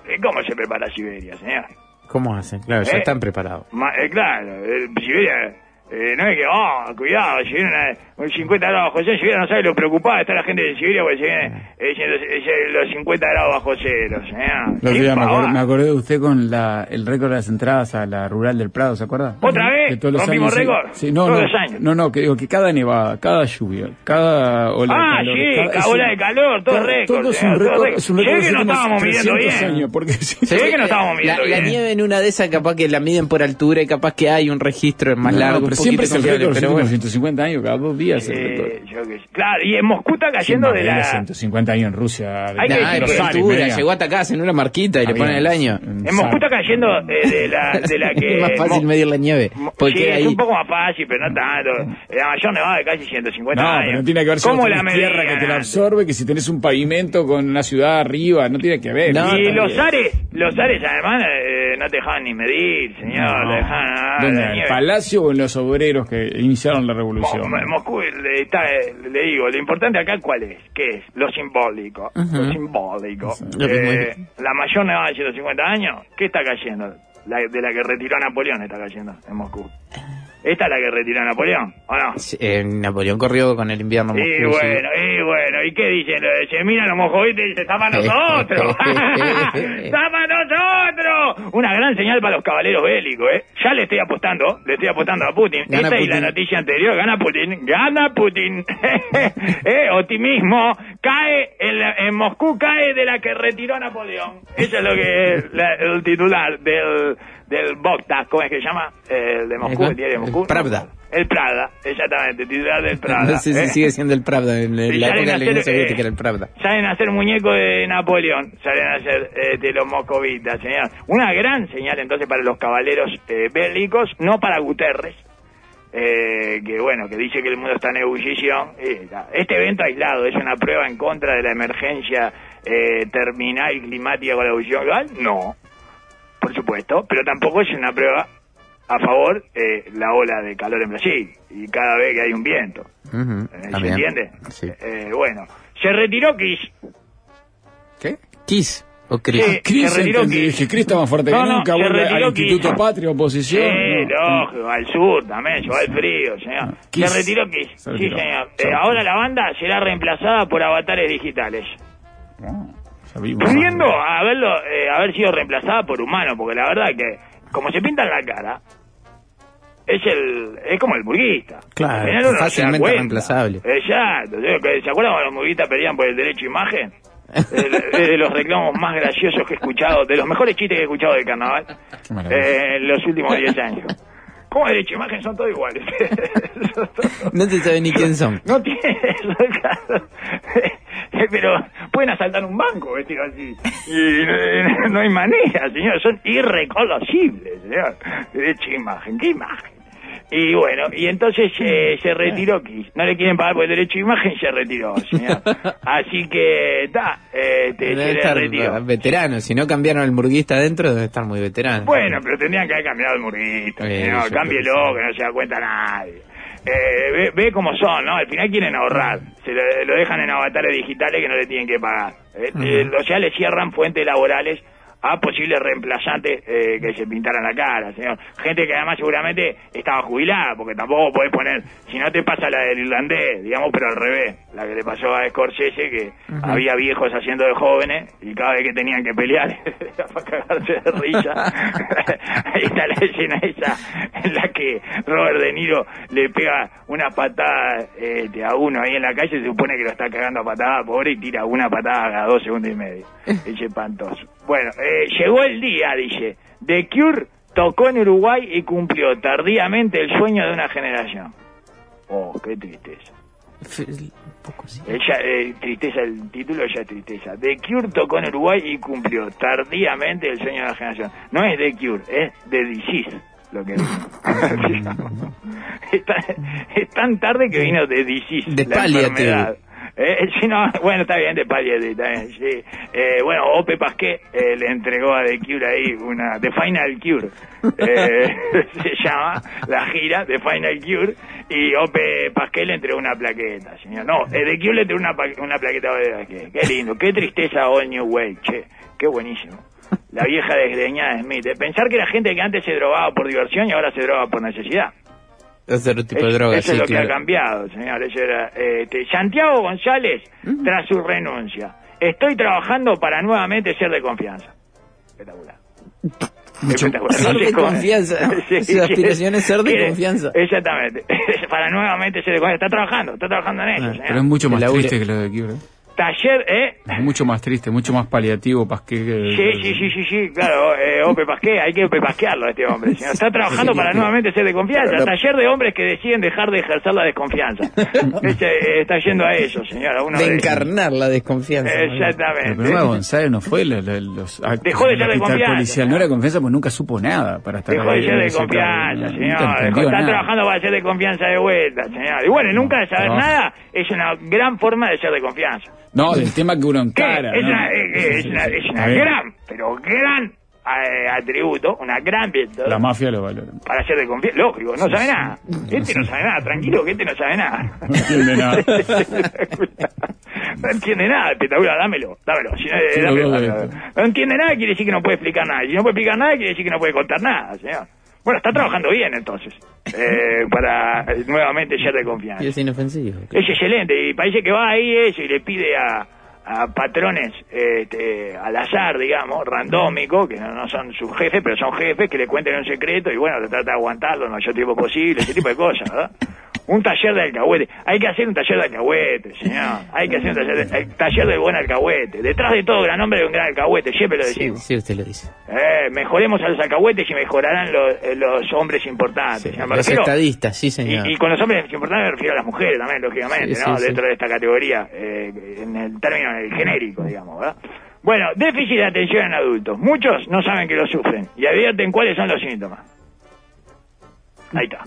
Eh, ¿Cómo se prepara Siberia, señor? ¿Cómo hacen? Claro, ya Eh. están preparados. Ma- eh, claro, eh, Siberia, eh, no es que, oh, cuidado, si viene un 50 grados bajo cero, Siberia no sabe lo preocupada está la gente de Siberia porque se viene eh, eh, los 50 grados bajo cero, señor. Me, acordé, pavada. me acordé de usted con la, el récord de las entradas a la rural del Prado, ¿se acuerda? ¿Otra vez? Que todos los ¿Rompimos años, récord? Sí, no, Todos no, los años. no, no, que digo que cada nevada, cada lluvia, cada ola Ah, de calor. sí, cada- ola de calor, todo récord, Todo es señor, un récord, es un que no los estábamos últimos midiendo 300 bien. años, porque si- Se ve que no estábamos La, midiendo la nieve en una de esas capaz que la miden por altura y capaz que hay un registro más largo, siempre el confiable, récord, pero bueno. 150 años, cada dos días el Eh, récord. yo. Claro, y en Moscú está cayendo de la... 150 años en Rusia. Hay que decir altura, llegó hasta acá, hacen una marquita y le ponen el año. En Moscú está cayendo eh, de la, de la que... es más fácil medir la nieve. Porque sí, es un poco más fácil, pero no tanto. La mayor nevada de casi 150 No, años. pero no tiene que ver si ¿Cómo vos la tierra que te la absorbe, que si tenés un pavimento con una ciudad arriba, no tiene que ver. No, y los ares, los ares además eh, no te dejaban ni medir, señor. No. le dejaban ah, ¿Dónde? ¿En el palacio o en los obreros que iniciaron la revolución? Mo- Moscú, le, está, le digo, lo importante acá cuál es, ¿qué es? Lo simbólico, lo simbólico. Lo que muy Eh, la mayor nevada de 150 años, ¿qué está cayendo? La, de la que retiró Napoleón está cayendo en Moscú. Esta es la que retiró Napoleón, ¿o no? Sí, eh, Napoleón corrió con el invierno Y sí. bueno, y bueno, ¿y qué dicen? Se miran los mojovites y dicen, ¡estamos a nosotros! ¡Estamos a nosotros! Una gran señal para los caballeros bélicos, ¿eh? Ya le estoy apostando, le estoy apostando a Putin. Gana Esta y Putin. la noticia anterior, gana Putin, gana Putin. eh, optimismo, cae, en, la- en Moscú cae de la que retiró Napoleón. Eso es lo que es la- el titular del, del Bogta, ¿cómo es que se llama? El de Moscú, el diario de El Moscú. Pravda. El Prada, exactamente, titular del sé si ¿eh? sigue siendo el Pravda. En Sí, la época de la Unión Soviética era el Pravda. Salen a hacer muñecos de Napoleón, salen a hacer eh, de los moscovitas, señor. Una gran señal entonces para los caballeros eh, bélicos, no para Guterres, eh, que bueno, que dice que el mundo está en ebullición. Eh, este evento aislado es una prueba en contra de la emergencia eh, terminal climática con la ebullición global, no, por supuesto, pero tampoco es una prueba a favor eh, la ola de calor en Brasil y cada vez que hay un viento. Eh, ¿Se también. entiende? Sí. Eh, bueno, se retiró Kiss. ¿Qué? Kiss o Chris. Sí. Cris, se retiró Kiss. dije, está más fuerte No, que nunca, se vuelve retiró al Instituto. Patria, oposición. Sí, no. lógico, al sur también, yo al frío, señor. Ah, Kiss. Se retiró Kiss. Se Sí, retiró. señor. Se Eh, ahora la banda será reemplazada por avatares digitales. Vimos. Pudiendo haberlo, eh, haber sido reemplazada por humanos, porque la verdad que, como se pintan la cara, es el es como el burguista. Claro, se fácilmente reemplazable. Exacto. ¿Se acuerdan cuando los burguistas pedían por el derecho a imagen? Es de- de los reclamos más graciosos que he escuchado, de los mejores chistes que he escuchado del carnaval eh, en los últimos 10 años. ¿Cómo derecho imagen son todos iguales? No te sabe ni quién son. No tiene eso, claro. Pero pueden asaltar un banco vestido así. Y no, no hay manera, señor. Son irreconocibles, señor. Derecho a imagen, ¿qué imagen? Y bueno, y entonces eh, se retiró Kiss. No le quieren pagar por el derecho a imagen, se retiró, señor. Así que, está, eh, te- Debe se estar retiró. veterano. Si no cambiaron al murguista adentro, debe estar muy veterano. Bueno, pero tendrían que haber cambiado el murguito, Eh, señor. Cámbielo, que no se da cuenta nadie. Eh, ve, ve cómo son, ¿no? Al final quieren ahorrar. Se lo, lo dejan en avatares digitales que no le tienen que pagar. Eh, eh, o sea, le cierran fuentes laborales a posibles reemplazantes eh, que se pintaran la cara, señor. Gente que además seguramente estaba jubilada, porque tampoco podés poner, si no te pasa la del irlandés, digamos, pero al revés, la que le pasó a Scorsese, que había viejos haciendo de jóvenes y cada vez que tenían que pelear para cagarse de risa. Ahí está la escena esa en la que Robert De Niro le pega una patada este, a uno ahí en la calle, se supone que lo está cagando a patada, pobre, y tira una patada a dos segundos y medio. Es espantoso. Bueno, eh, llegó el día, dice. The Cure tocó en Uruguay y cumplió tardíamente el sueño de una generación. Oh, qué tristeza. Un poco sí. Ella, eh, tristeza, el título ya es tristeza. The Cure tocó en Uruguay y cumplió tardíamente el sueño de la generación. No es The Cure, es The Disease lo que es, tan, es tan tarde que vino The Disease, la enfermedad. Eh, sí, no, bueno, está bien, de bien, sí. Eh, bueno, Ope Pasqué eh, le entregó a The Cure ahí una, The Final Cure, eh, se llama la gira, The Final Cure, y Ope Pasqué le entregó una plaqueta, señor. No, eh, The Cure le entregó una, una plaqueta a Pasqué. Qué lindo, qué tristeza All New Way, che, qué buenísimo. La vieja desgreñada de Smith. Eh, Pensar que era gente que antes se drogaba por diversión y ahora se droga por necesidad. Es otro tipo de Es- droga, eso es sí, lo que ha claro. cambiado, señor. Eso era, eh, este, Santiago González, tras su renuncia, estoy trabajando para nuevamente ser de confianza. Espectacular. Mucho- Espectacular. Ser No de confianza. Su aspiración es ser de Quiere- confianza. Exactamente. para nuevamente ser de confianza. Está trabajando, está trabajando en eso, Ah, señor. Pero es mucho más triste que lo de aquí, ¿verdad? Taller, ¿eh? Es mucho más triste, mucho más paliativo, pasqué que... Sí, sí, sí, sí, sí, claro, eh, Ope Pasqué, hay que Ope Pasquearlo a este hombre, señor. Está trabajando para nuevamente ser de confianza. Taller de hombres que deciden dejar de ejercer la desconfianza. Este, eh, está yendo a eso, señor. a uno De de- encarnar la desconfianza. El problema de Exactamente. González no fue la- la- los actos Dejó de ser de confianza. policial. No era confianza porque nunca supo nada para estar Dejó de ser de confianza, señor. Nunca Dejó- entendió está nada. trabajando para ser de confianza de vuelta, señor. Y bueno, nunca de saber No. nada es una gran forma de ser de confianza. No, del tema que uno encara. es, ¿no? una, eh, eh, es una, es una gran, pero gran eh, atributo, una gran virtud. La mafia lo valora. para ser de confianza. Lógico, no sabe nada. Este no sabe nada, tranquilo que este no sabe nada. No entiende nada. no entiende nada, espectacular, dámelo, dámelo. Si no, eh, Sí, dámelo, dámelo. No entiende nada quiere decir que no puede explicar nada. Si no puede explicar nada quiere decir que no puede contar nada, señor. Bueno, está trabajando bien entonces, eh, para eh, nuevamente ser de confianza. Y es inofensivo. Es excelente y parece que va ahí eso y le pide a, a patrones este, al azar, digamos, randómico, que no, no son sus jefes, pero son jefes que le cuenten un secreto y bueno, trata de aguantarlo el mayor tiempo posible, ese tipo de cosas, ¿verdad? Un taller de alcahuete. Hay que hacer un taller de alcahuete, señor. Hay que hacer un taller de, el taller de buen alcahuete. Detrás de todo gran hombre de un gran alcahuete, siempre lo Sí, decimos. sí, usted lo dice. Eh, mejoremos a los alcahuetes y mejorarán los, eh, los hombres importantes. Sí, señor. Los refiero- estadistas, sí, señor. y, y con los hombres importantes me refiero a las mujeres también, lógicamente, Sí, ¿no? sí, sí. Dentro de esta categoría, eh, en el término el genérico, digamos, ¿verdad? Bueno, déficit de atención en adultos. Muchos no saben que lo sufren y advierten cuáles son los síntomas. Ahí está.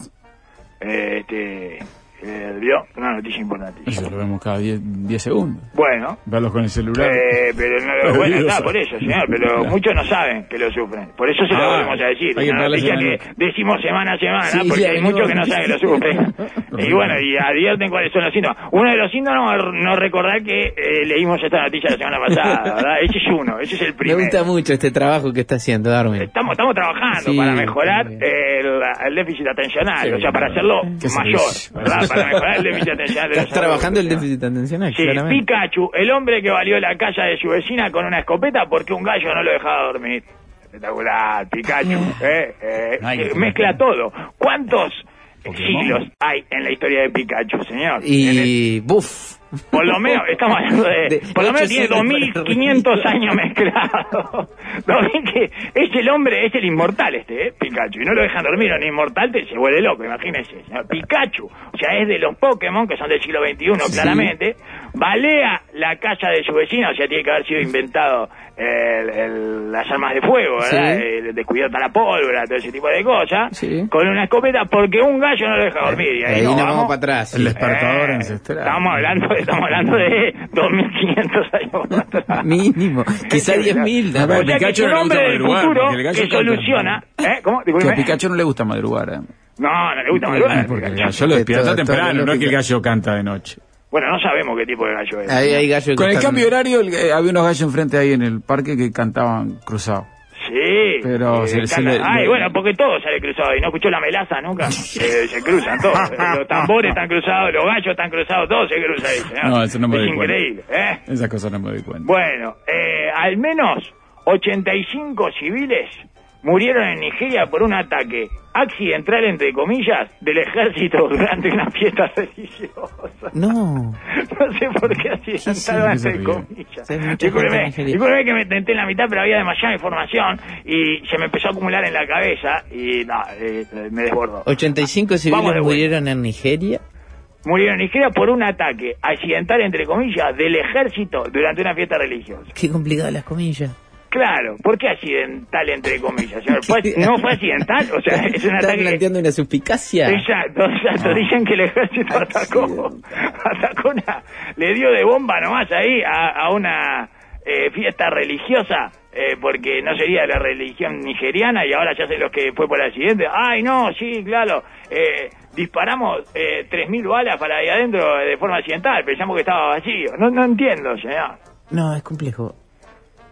Este, eh, ¿vio? Una noticia importante. Eso lo vemos cada 10 10 segundos. Bueno, Verlos con el celular. eh, pero no, bueno, está por eso, señor, pero muchos no saben que lo sufren. Por eso se lo Ah, volvemos a decir. hay Una noticia que decimos semana a semana, Sí, porque hay muchos que no saben que lo sufren. y bueno, y advierten cuáles son los síntomas. Uno de los síntomas no recordar que eh, leímos esta noticia la semana pasada, ¿verdad? Ese es uno, ese es el Me primero. gusta mucho este trabajo que está haciendo Darwin. Estamos, estamos trabajando Sí, para mejorar el, el déficit atencional, o sea, para hacerlo mayor. ¿verdad? Para mejorar el déficit atencional. de Estás trabajando el déficit atencional, Sí, claramente. Pikachu, el hombre que valió la casa de su vecina con una escopeta porque un gallo no lo dejaba dormir. Espectacular, Pikachu. eh, eh, eh, mezcla todo. ¿Cuántos siglos hay en la historia de Pikachu, señor? Y... Buf. Por lo menos, estamos hablando de... De por lo menos tiene siglos para 2500 arriba. años mezclados. 2000 que es el hombre, es el inmortal este, ¿eh? Pikachu. Y no lo dejan dormir, un inmortal te se vuelve loco, imagínese. señor. Pikachu, o sea, es de los Pokémon, que son del siglo XXI, claramente. Balea la casa de su vecina, o sea, tiene que haber sido inventado el- el- las armas de fuego, ¿verdad? Sí. El descubierta la pólvora, todo ese tipo de cosas. Sí. Con una escopeta, porque un gallo no lo deja dormir. Y ahí, Ahí nos vamos para atrás. El sí. despertador Eh, ancestral. Estamos hablando, estamos hablando de 2500 años atrás. Mínimo. Quizá Es que, 10.000. A ver, O sea que Pikachu es un no le hombre gusta del madrugar, futuro gallo que soluciona. ¿Eh? ¿Cómo? Que a. Pikachu no le gusta madrugar. ¿eh? No, no le gusta madrugar. Porque gallo lo despierta Todo- todo temprano, no es que el gallo canta de noche. Bueno, no sabemos qué tipo de gallo es. Ahí hay gallos que Con el cambio horario el- eh, había unos gallos enfrente ahí en el parque que cantaban cruzado. Sí. Pero eh, se- le- Ay, le- bueno, porque todo sale cruzado. ¿Y no escuchó la melaza nunca? Eh, se cruzan todos. Los tambores están cruzados, los gallos están cruzados, todo se cruza ahí. No, eso no me Es doy cuenta. increíble, ¿eh? Esas cosas no me doy cuenta. Bueno, eh, al menos 85 civiles murieron en Nigeria por un ataque accidental, entre comillas, del ejército durante una fiesta religiosa. No. No sé por qué accidental, Sí, sí, entre comillas. Sí, Nigeria. discúlpeme que me tenté en la mitad, pero había demasiada información y se me empezó a acumular en la cabeza y no, eh, me desbordó. 85 Vamos de civiles murieron en Nigeria. Murieron en Nigeria por un ataque accidental, entre comillas, del ejército durante una fiesta religiosa. Qué complicado las comillas. Claro, ¿por qué accidental entre comillas? señor? Fue- ¿No fue accidental? O sea, es un Estás ataque... planteando una suspicacia. Exacto, exacto. Dicen que el ejército atacó, atacó una, le dio de bomba nomás ahí a, a una eh, fiesta religiosa, eh, porque no sería de la religión nigeriana y ahora ya sé los que fue por accidente. Ay, no, sí, claro. Eh, disparamos eh, 3.000 balas para ahí adentro de forma accidental, pensamos que estaba vacío. No, no entiendo, señor. No, es complejo.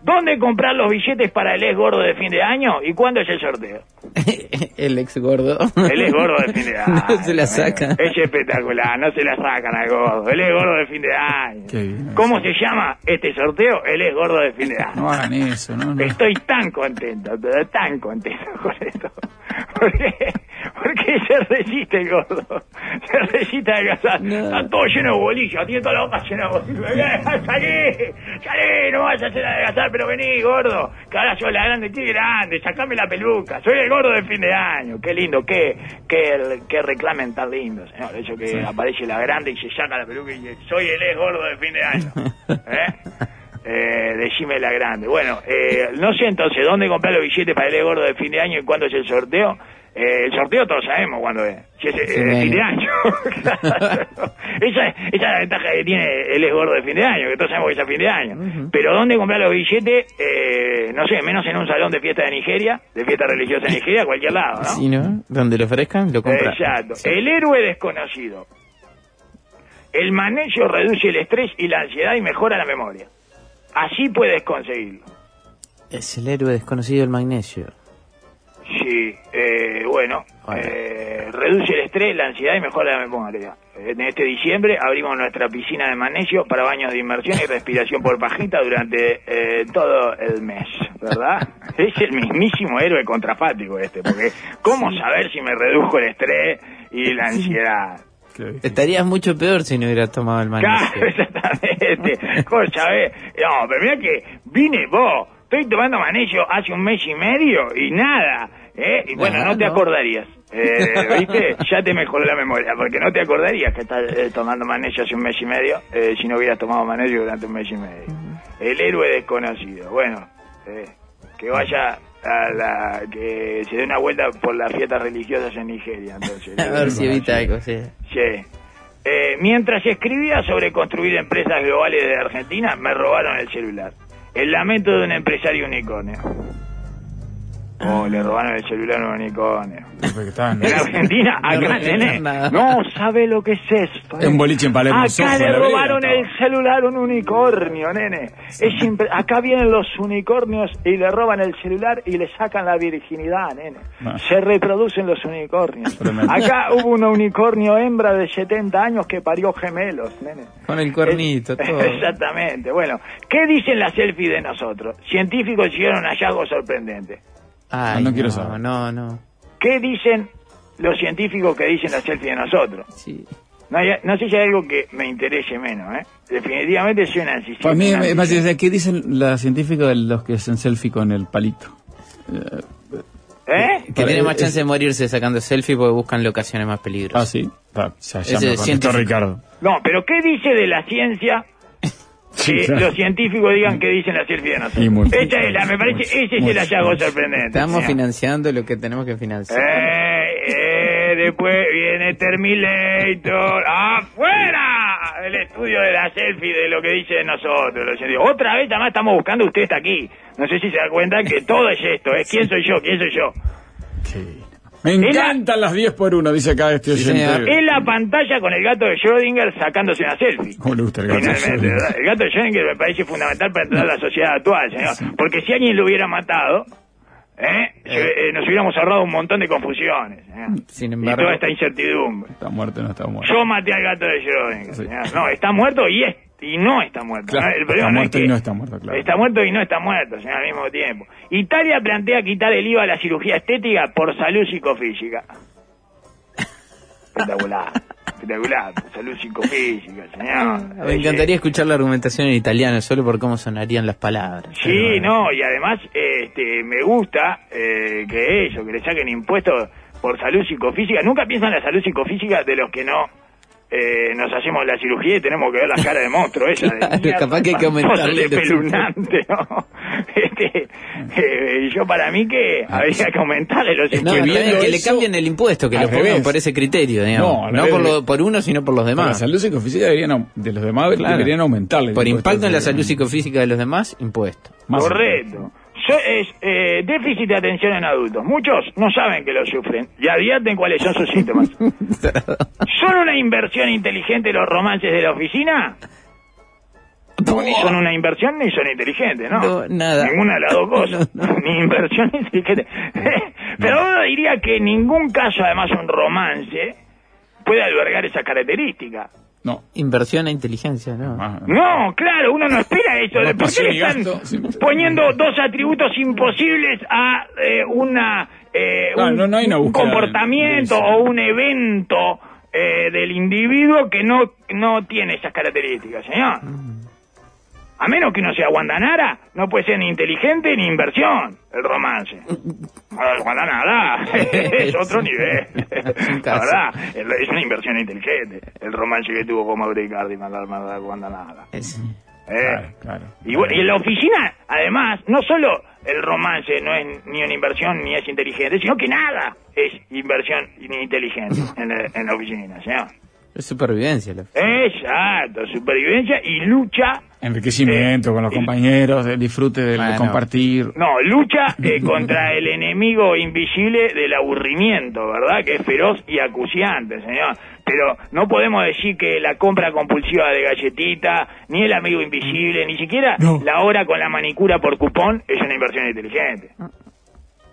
¿Dónde comprar los billetes para el ex gordo de fin de año y cuándo es el sorteo? el ex gordo. Él es gordo de fin de año. no se la saca. Es espectacular, no se la sacan al gordo. Él es gordo de fin de año. Qué bien. ¿Cómo se llama este sorteo? Él es gordo de fin de año. No hagan eso, ¿no? no. Estoy tan contento, tan contento con esto. ¿Por qué? Porque se resiste el gordo. Se resiste a adelgazar. No. Está todo lleno de bolillos, tiene toda la boca llena de bolillos. ¡Eh, ¡Salí! ¡Salí! No vas a hacer adelgazar, pero vení, gordo. Que ahora soy la grande, estoy grande. Sacame la peluca. Soy el gordo de fin de año. Qué lindo, qué, qué, qué reclamen tan lindo, señor. Eso que aparece la grande y se saca la peluca y dice, soy el ex gordo de fin de año. ¿Eh? Eh, decime la grande. Bueno, eh, no sé entonces dónde comprar los billetes para el gordo de fin de año y cuándo es el sorteo. Eh, el sorteo todos sabemos cuándo es. Si es eh, Fin de fin de año. esa, esa es la ventaja que tiene el ex gordo de fin de año, que todos sabemos que es a fin de año. Pero dónde comprar los billetes, eh, no sé, menos en un salón de fiesta de Nigeria, de fiesta religiosa de Nigeria, cualquier lado, ¿no? Si no, donde lo ofrezcan, lo compran. Exacto. El héroe desconocido. El manejo reduce el estrés y la ansiedad y mejora la memoria. Así puedes conseguirlo. Es el héroe desconocido del magnesio. Sí, eh, bueno, Bueno. eh, reduce el estrés, la ansiedad y mejora la memoria. En este diciembre abrimos nuestra piscina de magnesio para baños de inmersión y respiración por pajita durante eh, todo el mes, ¿verdad? es el mismísimo héroe contrafático este, porque ¿cómo saber si me redujo el estrés y la ansiedad? Estarías mucho peor si no hubieras tomado el magnesio. Claro, exactamente. ¿Cómo sabés? No, pero mira que vine vos. Estoy tomando magnesio hace un mes y medio y nada. ¿Eh? Y bueno, no te no. acordarías. Eh, ¿Viste? Ya te mejoró la memoria, porque no te acordarías que estás eh, tomando magnesio hace un mes y medio eh, si no hubieras tomado magnesio durante un mes y medio. El héroe desconocido. Bueno, eh, que vaya a la. que se dé una vuelta por las fiestas religiosas en Nigeria. Entonces, A ver si evita algo, sí. Sí. Eh, mientras escribía sobre construir empresas globales de Argentina, me robaron el celular. El lamento de un empresario unicornio. Oh, le robaron el celular a un unicornio. En Argentina, No acá, nada. no sabe lo que es esto. Es un boliche en Palermo, Acá le robaron el celular a un unicornio, nene. Es impre- acá vienen los unicornios y le roban el celular y le sacan la virginidad, nene. Ah. Se reproducen los unicornios. Tremendo. Acá hubo un unicornio hembra de 70 años que parió gemelos, nene. Con el cuernito, Es- todo. Exactamente. Bueno, ¿qué dicen las selfies de nosotros? Científicos hicieron un hallazgo sorprendente. Ay, No, no quiero saber. No, no. ¿Qué dicen los científicos que dicen las selfies de nosotros? Sí. No, hay- no sé si hay algo que me interese menos, ¿eh? Definitivamente soy una. Para mí, una me- más. ¿qué dicen los científicos de los que hacen selfie con el palito? ¿Eh? Que Para- tiene más es- chance de morirse sacando selfie porque buscan locaciones más Ah, peligrosas. sí. Ah, ya, ya me. Ricardo. No, pero ¿qué dice de la ciencia que claro. los científicos digan qué dicen las selfies de nosotros? Y mucho. Esa es la, me parece, ese es el hallazgo sorprendente. Estamos señor. financiando lo que tenemos que financiar. Eh, eh, después viene Terminator. ¡Afuera! El estudio de la selfie de lo que dice de nosotros. los. Otra vez, además, estamos buscando. Usted está aquí. No sé si se da cuenta que todo es esto. ¿eh? ¿Quién soy yo? ¿Quién soy yo? Sí. Me encantan las 10 por 1, dice acá este Sí, oyente. En la pantalla con el gato de Schrödinger sacándose una selfie. ¿Cómo le gusta el gato? Finalmente, ¿verdad? El gato de Schrödinger me parece fundamental para entender la sociedad actual, señor. Porque si alguien lo hubiera matado, ¿eh? Se- eh, nos hubiéramos ahorrado un montón de confusiones. señor. Sin Y embargo, toda esta incertidumbre. Está muerto o no está muerto. Yo maté al gato de Schrödinger. Sí. señor. No, está muerto y es y no está muerto. Claro, ¿no? El problema está no es muerto que- y no está muerto, claro. Está muerto y no está muerto, señor, al mismo tiempo. Italia plantea quitar el IVA a la cirugía estética por salud psicofísica. Espectacular, espectacular, salud psicofísica, señor. me encantaría escuchar la argumentación en italiano solo por cómo sonarían las palabras. Sí, no, y además este, me gusta eh, que eso, que le saquen impuestos por salud psicofísica. Nunca piensan en la salud psicofísica de los que no eh, nos hacemos la cirugía y tenemos que ver la cara de monstruo esa. de Claro, mierda, capaz que hay que aumentarle los espeluznante, ¿no? Este, eh, yo para mí que habría que aumentarle los No, que bien, le cambien el impuesto, que lo pongan por ese criterio, digamos. No, No, por, lo- por uno, sino por los Para la demás. salud psicofísica deberían, de los demás Claro. deberían aumentarle. el Por impacto en la al- salud psicofísica de los demás, impuesto. Más Correcto. Es, eh, déficit de atención en adultos. Muchos no saben que lo sufren y advierten cuáles son sus síntomas. ¿Son una inversión inteligente los romances de la oficina? No, ni son una inversión ni son inteligentes, ¿no? No, nada. Ninguna de las dos cosas. No. Ni inversión ni inteligente. Pero uno diría que en ningún caso, además, un romance puede albergar esa característica. No. Inversión e inteligencia, ¿no? Ah, No, claro, uno no espera eso. ¿Por qué le están poniendo dos atributos imposibles a eh, una eh, Claro, un, no- no hay una un comportamiento de o un evento eh, del individuo que no, no tiene esas características, señor? A menos que uno sea Guandanara, no puede ser ni inteligente ni inversión el romance. Ah, Guandanara es otro nivel. La verdad, es una inversión inteligente. El romance que tuvo con Mauro Icardi, mandar Guandanara. Es- Eh, Claro, claro. y, bueno, y en la oficina, además, no solo el romance no es ni una inversión ni es inteligente, sino que nada es inversión ni inteligente en la, en la oficina, señor. Es supervivencia. la- Exacto, supervivencia y lucha, Enriquecimiento Eh, con los compañeros, el disfrute del Bueno. compartir. no, lucha eh, contra el enemigo invisible del aburrimiento, ¿verdad? Que es feroz y acuciante, señor. Pero no podemos decir que la compra compulsiva de galletita, ni el amigo invisible, ni siquiera No. la hora con la manicura por cupón es una inversión inteligente.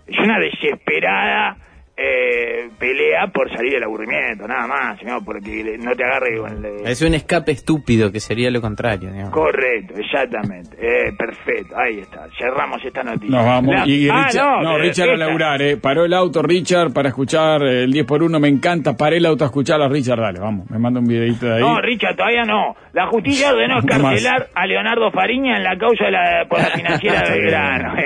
Es una desesperada eh, pelea por salir del aburrimiento, nada más, señor, porque no te agarre con el... Es un escape estúpido, que sería lo contrario. digamos. Correcto, exactamente. Eh, perfecto, ahí está. Cerramos esta noticia. Nos vamos. La- y Ah, Richard, no, pero Richard a laburar, ¿eh? Paró el auto, Richard, para escuchar eh, el 10 por 1 Me encanta. Paré el auto a escuchar a Richard. Dale, vamos. Me manda un videito de ahí. No, Richard, todavía no. La justicia ordenó No escarcelar a Leonardo Fariña en la causa de la, por la financiera de Belgrano.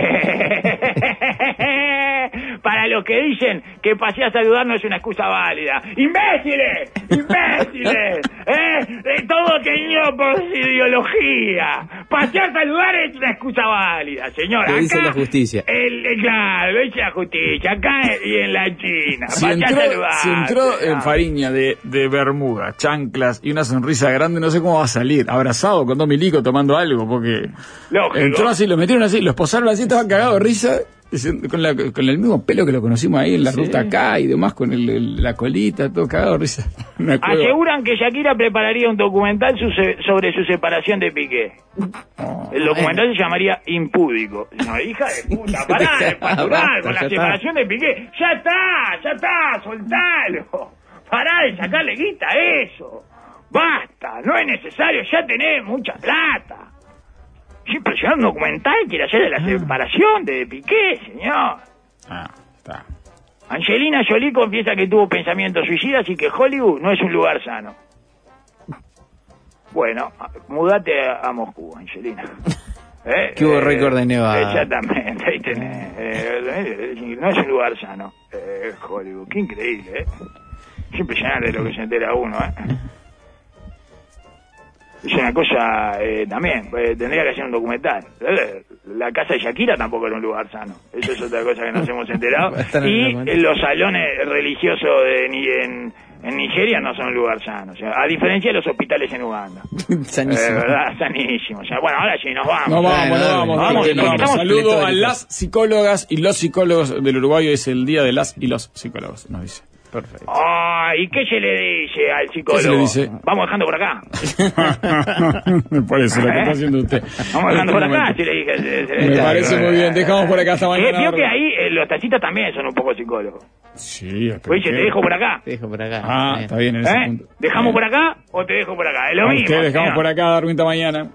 Para los que dicen que pasé a saludar no es una excusa válida. ¡Imbéciles! ¡Imbéciles! ¿Eh? Eh, Todo tenido por su ideología. Pasé a saludar es una excusa válida, señor. Lo dice la justicia. el- eh, claro, lo dice la justicia. Acá y en la China. Si Pasé a entró, saludar. si entró en. Fariña de, de Bermuda, chanclas y una sonrisa grande, no sé cómo va a salir. Abrazado con dos milicos tomando algo, porque Lógico. entró así, lo metieron así, lo esposaron así, estaba cagado de risa, con, la- con el mismo pelo que lo conocimos ahí en la ruta acá y demás, con el- el- la colita, todo cagado risa. Aseguran que Shakira prepararía un documental su- sobre su separación de Piqué. El documental se llamaría Impúdico. No, hija de puta, pará de Basta, con la separación de Piqué. Ya está, ya está, soltalo. Pará de sacarle guita a eso. Basta, no es necesario, ya tenés mucha plata. Un documental quiere hacer de la separación de Piqué, señor. Ah, está. Angelina Jolie confiesa que tuvo pensamientos suicidas y que Hollywood no es un lugar sano. Bueno, mudate a, a Moscú, Angelina. ¿Eh? Que hubo récord de nevada. Exactamente, ahí tenés. Eh, eh, no es un lugar sano, eh, Hollywood. Qué increíble, ¿eh? Es impresionante lo que se entera uno, ¿eh? Es una cosa eh, también, eh, tendría que hacer un documental. Eh, La casa de Shakira tampoco era un lugar sano. Eso es otra cosa que nos hemos enterado. En Y eh, los salones religiosos de, ni- en, en Nigeria no son un lugar sano. O sea, a diferencia de los hospitales en Uganda. Sanísimo. Eh, ¿verdad? Sanísimo. O sea, bueno, ahora sí, nos vamos. No vamos, Bueno, no dale, vamos, vamos, vamos, vamos. Saludo a las psicólogas y los psicólogos del Uruguay. Hoy es el día de las y los psicólogos, nos dice. Perfecto. Ay, ¿y qué se le dice al psicólogo? ¿Qué se le dice? Vamos dejando por acá. Por eso lo que está haciendo usted. Vamos dejando por este acá. momento. Si le dije, se- se Me parece muy bien. Dejamos por acá hasta Eh, mañana. vio que ahí eh, los taxistas también son un poco psicólogos. Sí, espero Oye, te dejo por acá. Te dejo por acá. Ah, Bien. está bien en ese ¿Eh? punto. ¿Dejamos Bien. por acá o te dejo por acá? Es lo ¿A mismo. usted dejamos señor. por acá, Darwin, mañana.